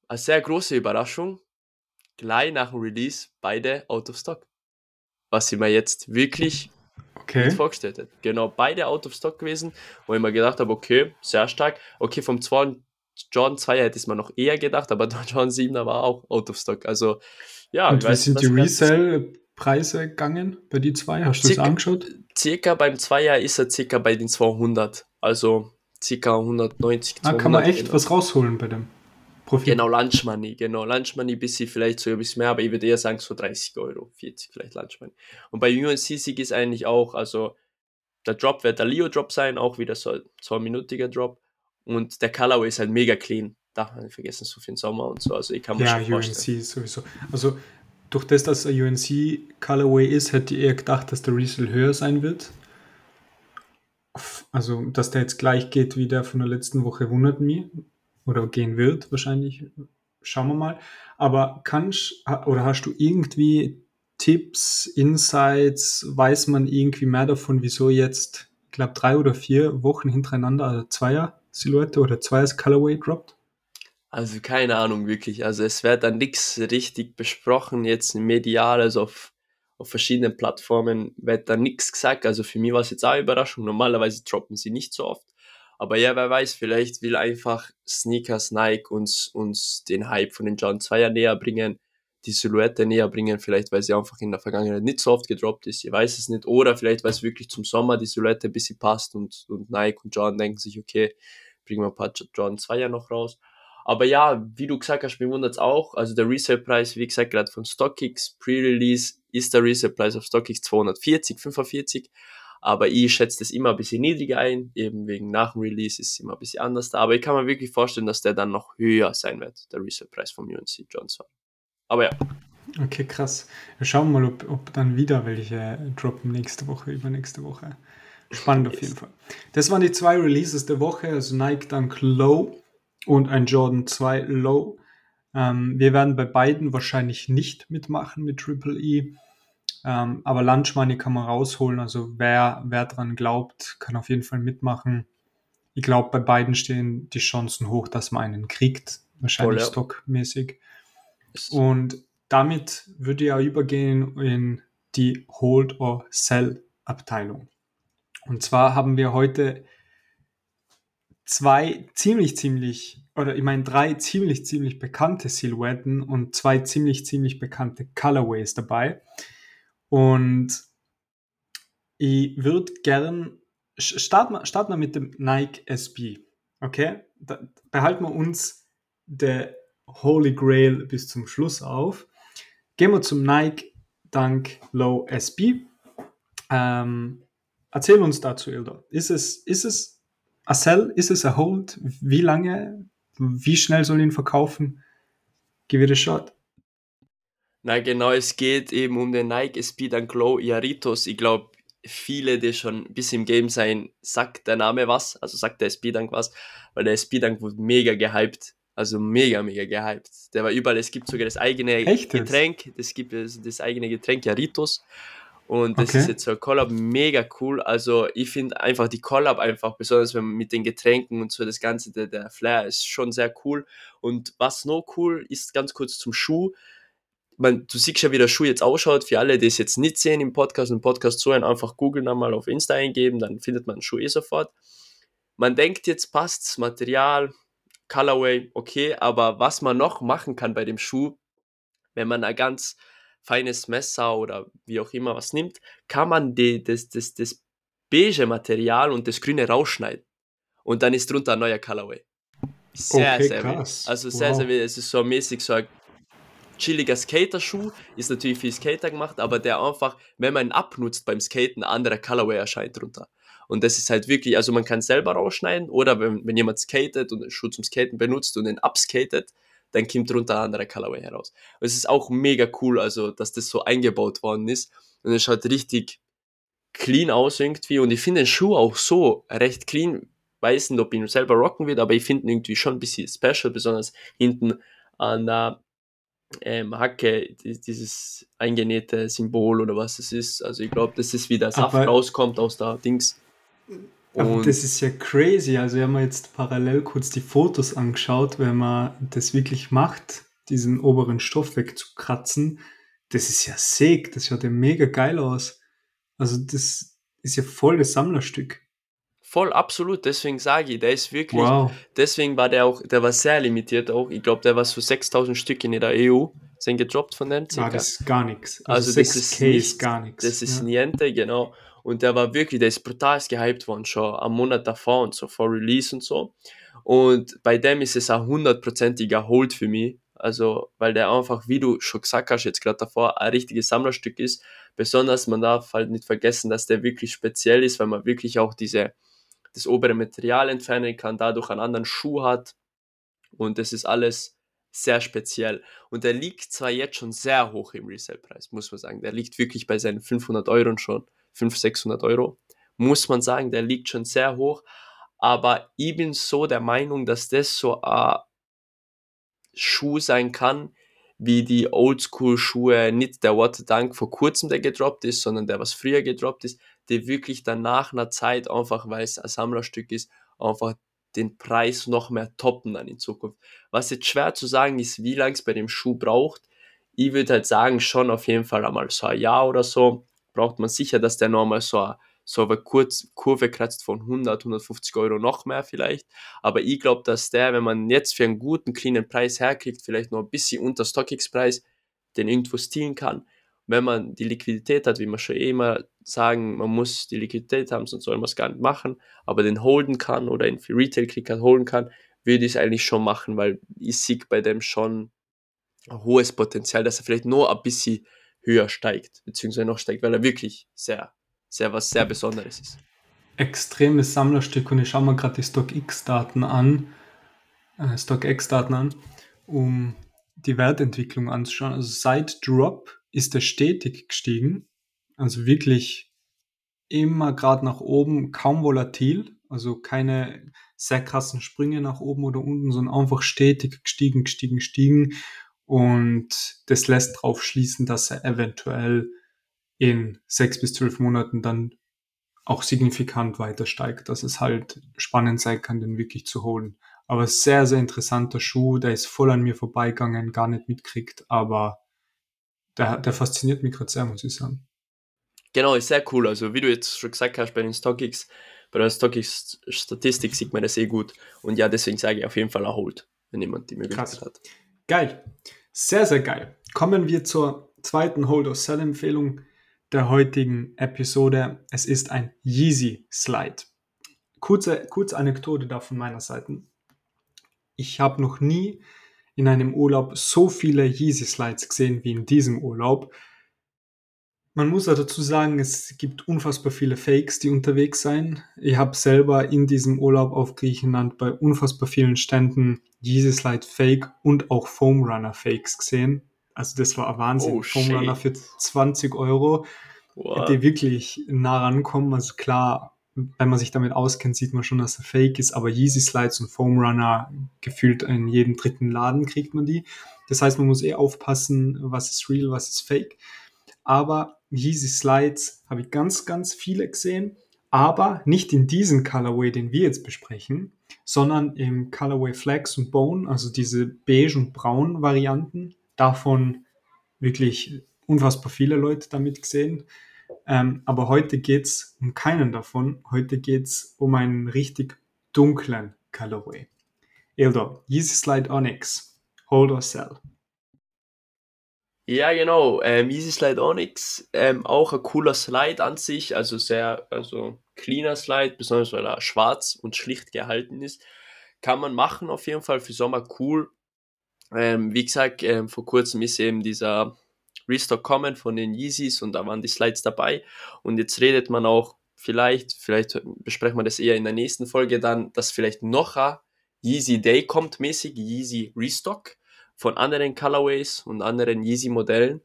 eine sehr große Überraschung, gleich nach dem Release beide out of stock. Was ich mir jetzt wirklich okay. nicht vorgestellt hätte. Genau, beide out of stock gewesen, wo ich mir gedacht habe, okay, sehr stark. Okay, vom zweiten John 2 hätte ich es mir noch eher gedacht, aber der John 7er war auch out of stock. Also, ja. Und wie sind die Resale-Preise gegangen bei die zwei? Hast du das angeschaut? Circa beim Zweier ist er circa bei den 200. Also, circa 190. 200, ah, kann man echt genau. was rausholen bei dem? Profit. Genau, Lunch Money, genau. Lunch Money bisschen vielleicht so ein bisschen mehr, aber ich würde eher sagen so 30 Euro, 40 vielleicht Lunch Money. Und bei UNC-Sieg ist eigentlich auch, also der Drop wird der Leo-Drop sein, auch wieder so ein zweiminütiger Drop. Und der Colorway ist halt mega clean. Darf man nicht vergessen, so für den Sommer und so. Also ich kann mir ja, schon vorstellen. UNC sowieso. Also durch das, dass ein UNC Colorway ist, hätte ich eher gedacht, dass der Resale höher sein wird. Also, dass der jetzt gleich geht wie der von der letzten Woche, wundert mich oder gehen wird wahrscheinlich. Schauen wir mal. Aber kannst oder hast du irgendwie Tipps, Insights? Weiß man irgendwie mehr davon, wieso jetzt, ich glaube, drei oder vier Wochen hintereinander, also Zweier Silhouette oder Zweier Colorway droppt? Also keine Ahnung wirklich. Also es wird dann nichts richtig besprochen jetzt medial, also auf, auf verschiedenen Plattformen wird da nichts gesagt. Also für mich war es jetzt auch eine Überraschung. Normalerweise droppen sie nicht so oft. Aber ja, wer weiß, vielleicht will einfach Sneakers Nike uns, uns den Hype von den John 2er näher bringen, die Silhouette näher bringen, vielleicht weil sie einfach in der Vergangenheit nicht so oft gedroppt ist, ich weiß es nicht, oder vielleicht weil es wirklich zum Sommer die Silhouette ein bisschen passt und, und Nike und John denken sich, okay, bringen wir ein paar John 2er noch raus. Aber ja, wie du gesagt hast, mir wundert es auch. Also der Resale-Preis, wie gesagt, gerade von StockX, Pre-Release, ist der Resale-Preis auf StockX 240, 45. Aber ich schätze das immer ein bisschen niedriger ein, eben wegen nach dem Release ist es immer ein bisschen anders da. Aber ich kann mir wirklich vorstellen, dass der dann noch höher sein wird, der Resale-Preis vom UNC Johnson. Aber ja. Okay, krass. Wir schauen mal, ob, ob dann wieder welche droppen nächste Woche, übernächste Woche. Spannend auf jeden Fall. Das waren die zwei Releases der Woche, also Nike Dunk Low und ein Jordan 2 Low. Ähm, wir werden bei beiden wahrscheinlich nicht mitmachen mit Triple E. Ähm, aber Lunch Money kann man rausholen. Also wer, wer dran glaubt, kann auf jeden Fall mitmachen. Ich glaube, bei beiden stehen die Chancen hoch, dass man einen kriegt. Wahrscheinlich Voll, ja. stockmäßig. Und damit würde ich auch übergehen in die Hold or Sell Abteilung. Und zwar haben wir heute zwei ziemlich, ziemlich, oder ich meine drei ziemlich, ziemlich bekannte Silhouetten und zwei ziemlich, ziemlich bekannte Colorways dabei. Und ich würde gern, starten wir, starten wir mit dem Nike SB. Okay? Da behalten wir uns der Holy Grail bis zum Schluss auf. Gehen wir zum Nike Dunk Low SB. Ähm, erzähl uns dazu, Ilda. Ist es, ist es a Sell? Ist es a Hold? Wie lange? Wie schnell soll ich ihn verkaufen? Give it a shot. Na genau, es geht eben um den Nike Speed and Glow Iaritos. Ich glaube, viele, die schon ein bisschen im Game sein, sagt der Name was, also sagt der Speedunk was, weil der Speedunk wurde mega gehypt. Also mega, mega gehypt. Der war überall, es gibt sogar das eigene Echtes? Getränk, es gibt das, das eigene Getränk, Jaritos. Und das okay. ist jetzt so ein Collab mega cool. Also ich finde einfach die Collab einfach, besonders wenn man mit den Getränken und so das Ganze, der, der Flair ist schon sehr cool. Und was noch cool ist, ganz kurz zum Schuh. Man, du siehst ja, wie der Schuh jetzt ausschaut. Für alle, die es jetzt nicht sehen im Podcast und Podcast zuhören, einfach googeln einmal auf Insta eingeben, dann findet man den Schuh eh sofort. Man denkt jetzt, passt Material, Colorway, okay, aber was man noch machen kann bei dem Schuh, wenn man da ganz feines Messer oder wie auch immer was nimmt, kann man die, das, das, das beige Material und das grüne rausschneiden. Und dann ist drunter ein neuer Colorway. Sehr, okay, sehr krass. Also sehr, wow. sehr wild. Es ist so mäßig so ein chilliger Skaterschuh, ist natürlich für Skater gemacht, aber der einfach, wenn man ihn abnutzt beim Skaten, ein anderer Colorway erscheint drunter. Und das ist halt wirklich, also man kann selber rausschneiden oder wenn, wenn jemand skatet und den Schuh zum Skaten benutzt und ihn abskatet, dann kommt drunter ein anderer Colorway heraus. Und es ist auch mega cool, also dass das so eingebaut worden ist und es schaut richtig clean aus irgendwie und ich finde den Schuh auch so recht clean, weiß nicht, ob ich ihn selber rocken wird, aber ich finde ihn irgendwie schon ein bisschen special, besonders hinten an der ähm, Hacke, dieses eingenähte Symbol oder was es ist. Also ich glaube, das ist wie der Saft aber rauskommt aus der Dings. Aber das ist ja crazy. Also, wir haben jetzt parallel kurz die Fotos angeschaut, wenn man das wirklich macht, diesen oberen Stoff wegzukratzen. Das ist ja sick, das schaut ja mega geil aus. Also, das ist ja voll das Sammlerstück. Voll, absolut. Deswegen sage ich, der ist wirklich, wow. deswegen war der auch, der war sehr limitiert auch. Ich glaube, der war so 6000 Stück in der EU, sind gedroppt von denen. Ja, das ist gar nichts. Also, also das ist, nicht, ist gar nichts. Das ist ja. niente, genau. Und der war wirklich, der ist brutal gehypt worden, schon am Monat davor und so, vor Release und so. Und bei dem ist es ein hundertprozentiger Hold für mich. Also, weil der einfach, wie du schon gesagt hast, jetzt gerade davor, ein richtiges Sammlerstück ist. Besonders, man darf halt nicht vergessen, dass der wirklich speziell ist, weil man wirklich auch diese, das obere Material entfernen kann, dadurch einen anderen Schuh hat. Und das ist alles sehr speziell. Und der liegt zwar jetzt schon sehr hoch im Resale-Preis, muss man sagen. Der liegt wirklich bei seinen 500 Euro schon. 500, 600 Euro. Muss man sagen, der liegt schon sehr hoch. Aber ich bin so der Meinung, dass das so ein Schuh sein kann, wie die Oldschool-Schuhe, nicht der Water Dunk vor kurzem, der gedroppt ist, sondern der, was früher gedroppt ist, der wirklich dann nach einer Zeit, einfach weil es ein Sammlerstück ist, einfach den Preis noch mehr toppen dann in Zukunft. Was jetzt schwer zu sagen ist, wie lange es bei dem Schuh braucht. Ich würde halt sagen, schon auf jeden Fall einmal so ein Jahr oder so braucht man sicher, dass der nochmal so, so eine Kurz Kurve kratzt von 100, 150 Euro noch mehr vielleicht. Aber ich glaube, dass der, wenn man jetzt für einen guten, cleanen Preis herkriegt, vielleicht noch ein bisschen unter StockX-Preis, den irgendwo stehlen kann. Wenn man die Liquidität hat, wie man schon eh immer sagen, man muss die Liquidität haben, sonst soll man es gar nicht machen, aber den holden kann oder in Retail-Clicker holen kann, würde ich es eigentlich schon machen, weil ich sehe bei dem schon ein hohes Potenzial, dass er vielleicht nur ein bisschen höher steigt, beziehungsweise noch steigt, weil er wirklich sehr, sehr was sehr Besonderes ist. Extremes Sammlerstück und ich schaue mir gerade die StockX-Daten an, äh, StockX-Daten an, um die Wertentwicklung anzuschauen. Also seit Drop ist er stetig gestiegen, also wirklich immer gerade nach oben, kaum volatil, also keine sehr krassen Sprünge nach oben oder unten, sondern einfach stetig gestiegen, gestiegen, gestiegen. Und das lässt darauf schließen, dass er eventuell in sechs bis zwölf Monaten dann auch signifikant weiter steigt, dass es halt spannend sein kann, den wirklich zu holen. Aber sehr, sehr interessanter Schuh, der ist voll an mir vorbeigegangen, gar nicht mitkriegt, aber der, der fasziniert mich gerade sehr, muss ich sagen. Genau, ist sehr cool. Also wie du jetzt schon gesagt hast bei den StockX, bei der StockX-Statistik sieht man das eh gut. Und ja, deswegen sage ich auf jeden Fall erholt, wenn jemand die Möglichkeit Krass. hat. Geil. Sehr, sehr geil. Kommen wir zur zweiten Hold-or-Sell-Empfehlung der heutigen Episode. Es ist ein Yeezy Slide. Kurze, kurze Anekdote da von meiner Seite. Ich habe noch nie in einem Urlaub so viele Yeezy Slides gesehen wie in diesem Urlaub. Man muss ja dazu sagen, es gibt unfassbar viele Fakes, die unterwegs sein. Ich habe selber in diesem Urlaub auf Griechenland bei unfassbar vielen Ständen Yeezy Slide Fake und auch Foam Runner Fakes gesehen. Also das war ein Wahnsinn. Oh, Foam Runner für 20 Euro, wow. die wirklich nah rankommen. Also klar, wenn man sich damit auskennt, sieht man schon, dass er fake ist, aber Yeezy Slides und Foam Runner gefühlt in jedem dritten Laden kriegt man die. Das heißt, man muss eh aufpassen, was ist real, was ist fake. Aber Yeezy Slides habe ich ganz, ganz viele gesehen, aber nicht in diesem Colorway, den wir jetzt besprechen, sondern im Colorway Flex und Bone, also diese beige und braun Varianten. Davon wirklich unfassbar viele Leute damit gesehen. Ähm, aber heute geht es um keinen davon. Heute geht es um einen richtig dunklen Colorway. Eldo, Yeezy Slide Onyx, Hold or Sell. Ja, genau. Ähm, Easy Slide Onyx, ähm, auch ein cooler Slide an sich, also sehr, also cleaner Slide, besonders weil er schwarz und schlicht gehalten ist. Kann man machen auf jeden Fall für Sommer cool. Ähm, wie gesagt, ähm, vor kurzem ist eben dieser Restock kommen von den Yeezys und da waren die Slides dabei. Und jetzt redet man auch vielleicht, vielleicht besprechen wir das eher in der nächsten Folge dann, dass vielleicht noch ein Yeezy Day kommt mäßig, Yeezy Restock von anderen Colorways und anderen Yeezy-Modellen.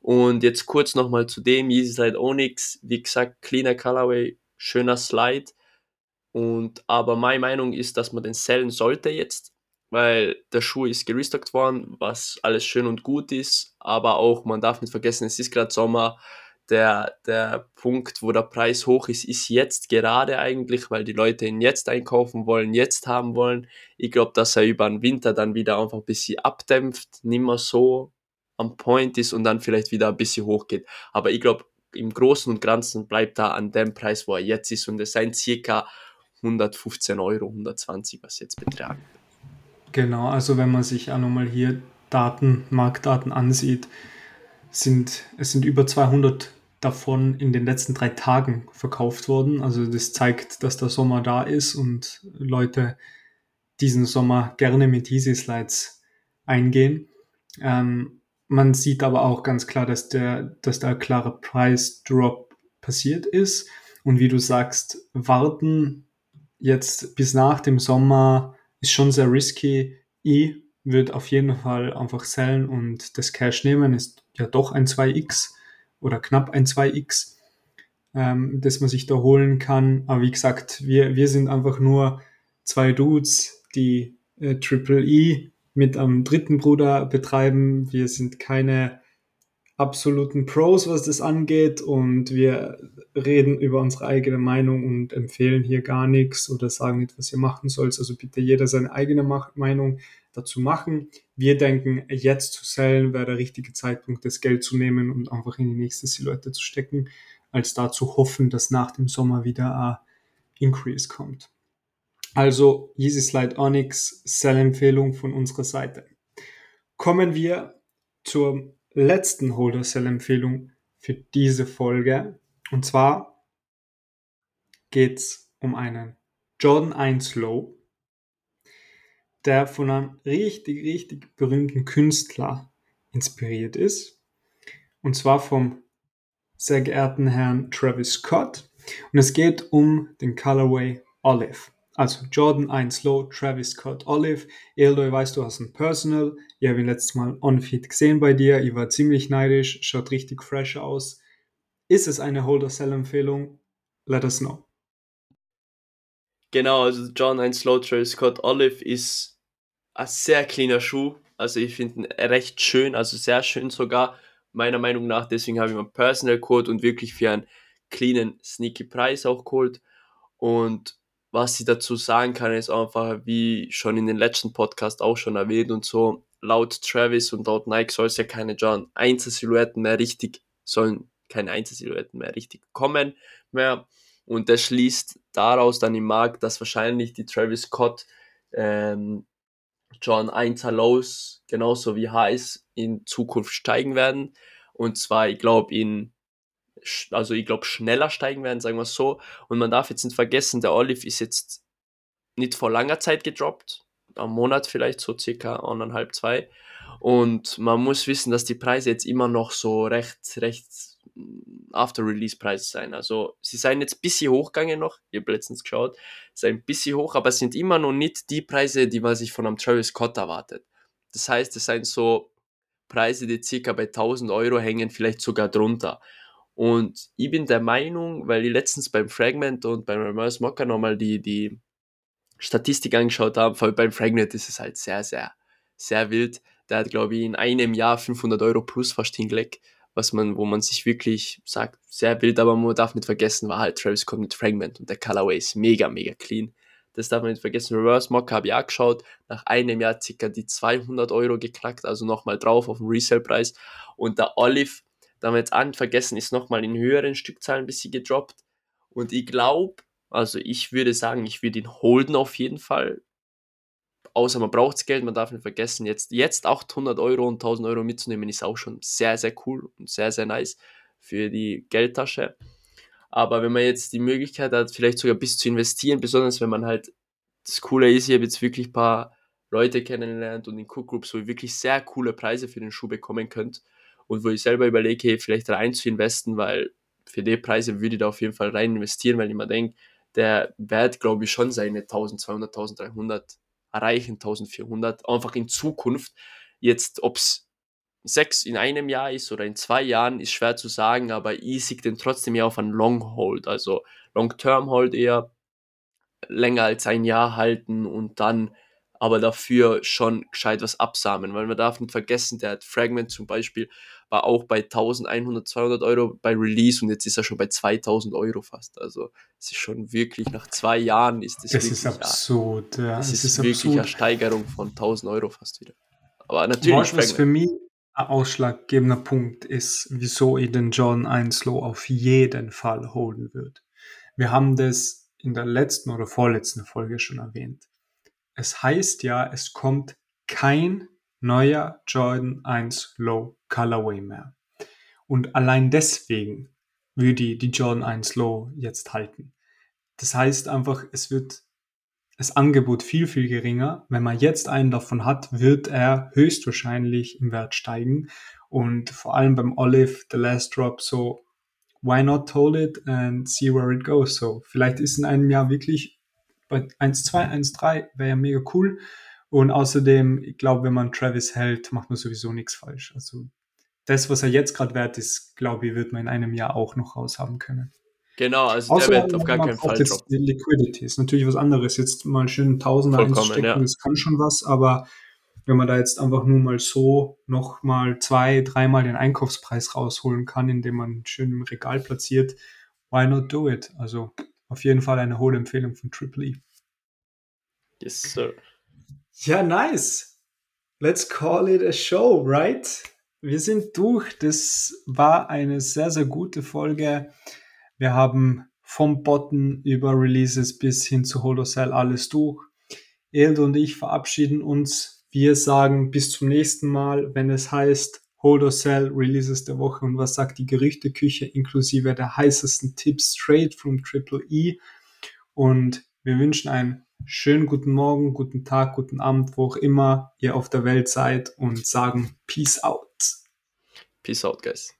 Und jetzt kurz nochmal zu dem Yeezy Slide Onyx. Wie gesagt, cleaner Colorway, schöner Slide. Und aber meine Meinung ist, dass man den sellen sollte jetzt, weil der Schuh ist gerestockt worden, was alles schön und gut ist. Aber auch, man darf nicht vergessen, es ist gerade Sommer der, der Punkt, wo der Preis hoch ist, ist jetzt gerade eigentlich, weil die Leute ihn jetzt einkaufen wollen, jetzt haben wollen. Ich glaube, dass er über den Winter dann wieder einfach ein bisschen abdämpft, nicht mehr so am Point ist und dann vielleicht wieder ein bisschen hochgeht. Aber ich glaube, im Großen und Ganzen bleibt er an dem Preis, wo er jetzt ist und es sind circa 115 Euro, 120, was jetzt betragen. Genau, also wenn man sich auch nochmal hier Daten, Marktdaten ansieht, sind, es sind über 200 davon in den letzten drei Tagen verkauft worden. Also das zeigt, dass der Sommer da ist und Leute diesen Sommer gerne mit Easy Slides eingehen. Ähm, man sieht aber auch ganz klar, dass der, dass der klare Price Drop passiert ist. Und wie du sagst, warten jetzt bis nach dem Sommer ist schon sehr risky. Ich würde auf jeden Fall einfach sellen und das Cash nehmen. Ist ja doch ein 2x oder knapp ein 2x, ähm, das man sich da holen kann. Aber wie gesagt, wir, wir sind einfach nur zwei Dudes, die äh, Triple E mit einem dritten Bruder betreiben. Wir sind keine absoluten Pros, was das angeht und wir reden über unsere eigene Meinung und empfehlen hier gar nichts oder sagen nicht, was ihr machen sollt. Also bitte jeder seine eigene Meinung dazu machen. Wir denken, jetzt zu sellen wäre der richtige Zeitpunkt, das Geld zu nehmen und einfach in die nächste Silhouette zu stecken. als da zu hoffen, dass nach dem Sommer wieder ein Increase kommt. Also Yeezy Slide Onyx, Sell-Empfehlung von unserer Seite. Kommen wir zur letzten Holder Sell-Empfehlung für diese Folge. Und zwar geht es um einen Jordan 1 Low, der von einem richtig, richtig berühmten Künstler inspiriert ist. Und zwar vom sehr geehrten Herrn Travis Scott. Und es geht um den Colorway Olive. Also Jordan 1 Low, Travis Scott Olive. Eldo, ich weiß, du hast ein Personal. Ich habe ihn letztes Mal on-feed gesehen bei dir. Ich war ziemlich neidisch, schaut richtig fresh aus. Ist es eine Holder-Sell-Empfehlung? Let us know. Genau, also John 1 Low, Travis Scott Olive ist ein sehr cleaner Schuh. Also ich finde ihn recht schön, also sehr schön sogar, meiner Meinung nach. Deswegen habe ich mir Personal Code und wirklich für einen cleanen, sneaky Preis auch geholt. Und was ich dazu sagen kann, ist einfach, wie schon in den letzten Podcast auch schon erwähnt und so, laut Travis und laut Nike soll es ja keine John Einzelsilhouetten mehr richtig, sollen keine Einzelsilhouetten mehr richtig kommen mehr. Und das schließt daraus dann im Markt, dass wahrscheinlich die Travis Scott ähm, John 1 Lows genauso wie Highs in Zukunft steigen werden. Und zwar, ich glaube, in also ich glaube, schneller steigen werden, sagen wir es so. Und man darf jetzt nicht vergessen, der Olive ist jetzt nicht vor langer Zeit gedroppt, am Monat vielleicht so circa eineinhalb, zwei. Und man muss wissen, dass die Preise jetzt immer noch so recht, recht After-Release-Preise sein. Also sie seien jetzt ein bisschen hochgegangen noch, ich habe letztens geschaut, sind ein bisschen hoch, aber es sind immer noch nicht die Preise, die man sich von einem Travis Scott erwartet. Das heißt, es sind so Preise, die circa bei 1000 Euro hängen, vielleicht sogar drunter. Und ich bin der Meinung, weil ich letztens beim Fragment und beim Reverse Mocker nochmal die, die Statistik angeschaut habe, vor allem beim Fragment ist es halt sehr, sehr, sehr wild. Der hat, glaube ich, in einem Jahr 500 Euro plus fast hingelegt, was man, wo man sich wirklich sagt, sehr wild, aber man darf nicht vergessen, war halt Travis Scott mit Fragment und der Colorway ist mega, mega clean. Das darf man nicht vergessen. Reverse Mock habe ich auch geschaut. Nach einem Jahr circa die 200 Euro geknackt, also nochmal drauf auf den Resale-Preis. Und der Olive da haben wir jetzt an vergessen, ist nochmal in höheren Stückzahlen ein bisschen gedroppt. Und ich glaube, also ich würde sagen, ich würde ihn holden auf jeden Fall. Außer man braucht Geld, man darf nicht vergessen, jetzt, jetzt 800 Euro und 1000 Euro mitzunehmen, ist auch schon sehr, sehr cool und sehr, sehr nice für die Geldtasche. Aber wenn man jetzt die Möglichkeit hat, vielleicht sogar bis zu investieren, besonders wenn man halt, das Coole ist, ich habe jetzt wirklich ein paar Leute kennengelernt und in Cook Groups, wo ihr wirklich sehr coole Preise für den Schuh bekommen könnt und wo ich selber überlege, hey, vielleicht rein zu investen, weil für die Preise würde ich da auf jeden Fall rein investieren, weil ich mir denke, der wird, glaube ich, schon seine 1200, 1300 erreichen, 1400, einfach in Zukunft. Jetzt, ob es sechs in einem Jahr ist oder in zwei Jahren, ist schwer zu sagen, aber ich sehe den trotzdem eher auf einen Long Hold, also Long Term Hold eher länger als ein Jahr halten und dann aber dafür schon gescheit was absamen, weil man darf nicht vergessen, der Fragment zum Beispiel war auch bei 1100, 200 Euro bei Release und jetzt ist er schon bei 2000 Euro fast. Also es ist schon wirklich nach zwei Jahren ist das, das wirklich, ist absurd. Ja, es ist, ist wirklich absurd. eine Steigerung von 1000 Euro fast wieder. Aber natürlich. Weißt, was für mich ein ausschlaggebender Punkt ist, wieso ich den John 1 Low auf jeden Fall holen würde. Wir haben das in der letzten oder vorletzten Folge schon erwähnt. Es heißt ja, es kommt kein neuer Jordan 1 Low Colorway mehr. Und allein deswegen würde ich die Jordan 1 Low jetzt halten. Das heißt einfach, es wird das Angebot viel, viel geringer. Wenn man jetzt einen davon hat, wird er höchstwahrscheinlich im Wert steigen. Und vor allem beim Olive, The Last Drop, so, why not hold it and see where it goes? So, vielleicht ist in einem Jahr wirklich bei 1,2, 1,3 wäre ja mega cool. Und außerdem, ich glaube, wenn man Travis hält, macht man sowieso nichts falsch. Also das, was er jetzt gerade wert ist, glaube ich, wird man in einem Jahr auch noch raushaben können. Genau, also Außer, der wird auf gar keinen Fall droppen. Die Liquidity ist natürlich was anderes. Jetzt mal schön Tausender einstecken, ja. das kann schon was, aber wenn man da jetzt einfach nur mal so noch mal zwei, dreimal den Einkaufspreis rausholen kann, indem man schön im Regal platziert, why not do it? Also auf jeden Fall eine hohe Empfehlung von Triple E. Yes, sir. Ja, nice. Let's call it a show, right? wir sind durch. Das war eine sehr, sehr gute Folge. Wir haben vom Botten über Releases bis hin zu Holocell alles durch. Elde und ich verabschieden uns. Wir sagen bis zum nächsten Mal, wenn es heißt Holocell Releases der Woche und was sagt die Gerüchteküche inklusive der heißesten Tipps straight from Triple E. Und wir wünschen einen schönen guten Morgen, guten Tag, guten Abend, wo auch immer ihr auf der Welt seid und sagen Peace out. Peace out, guys.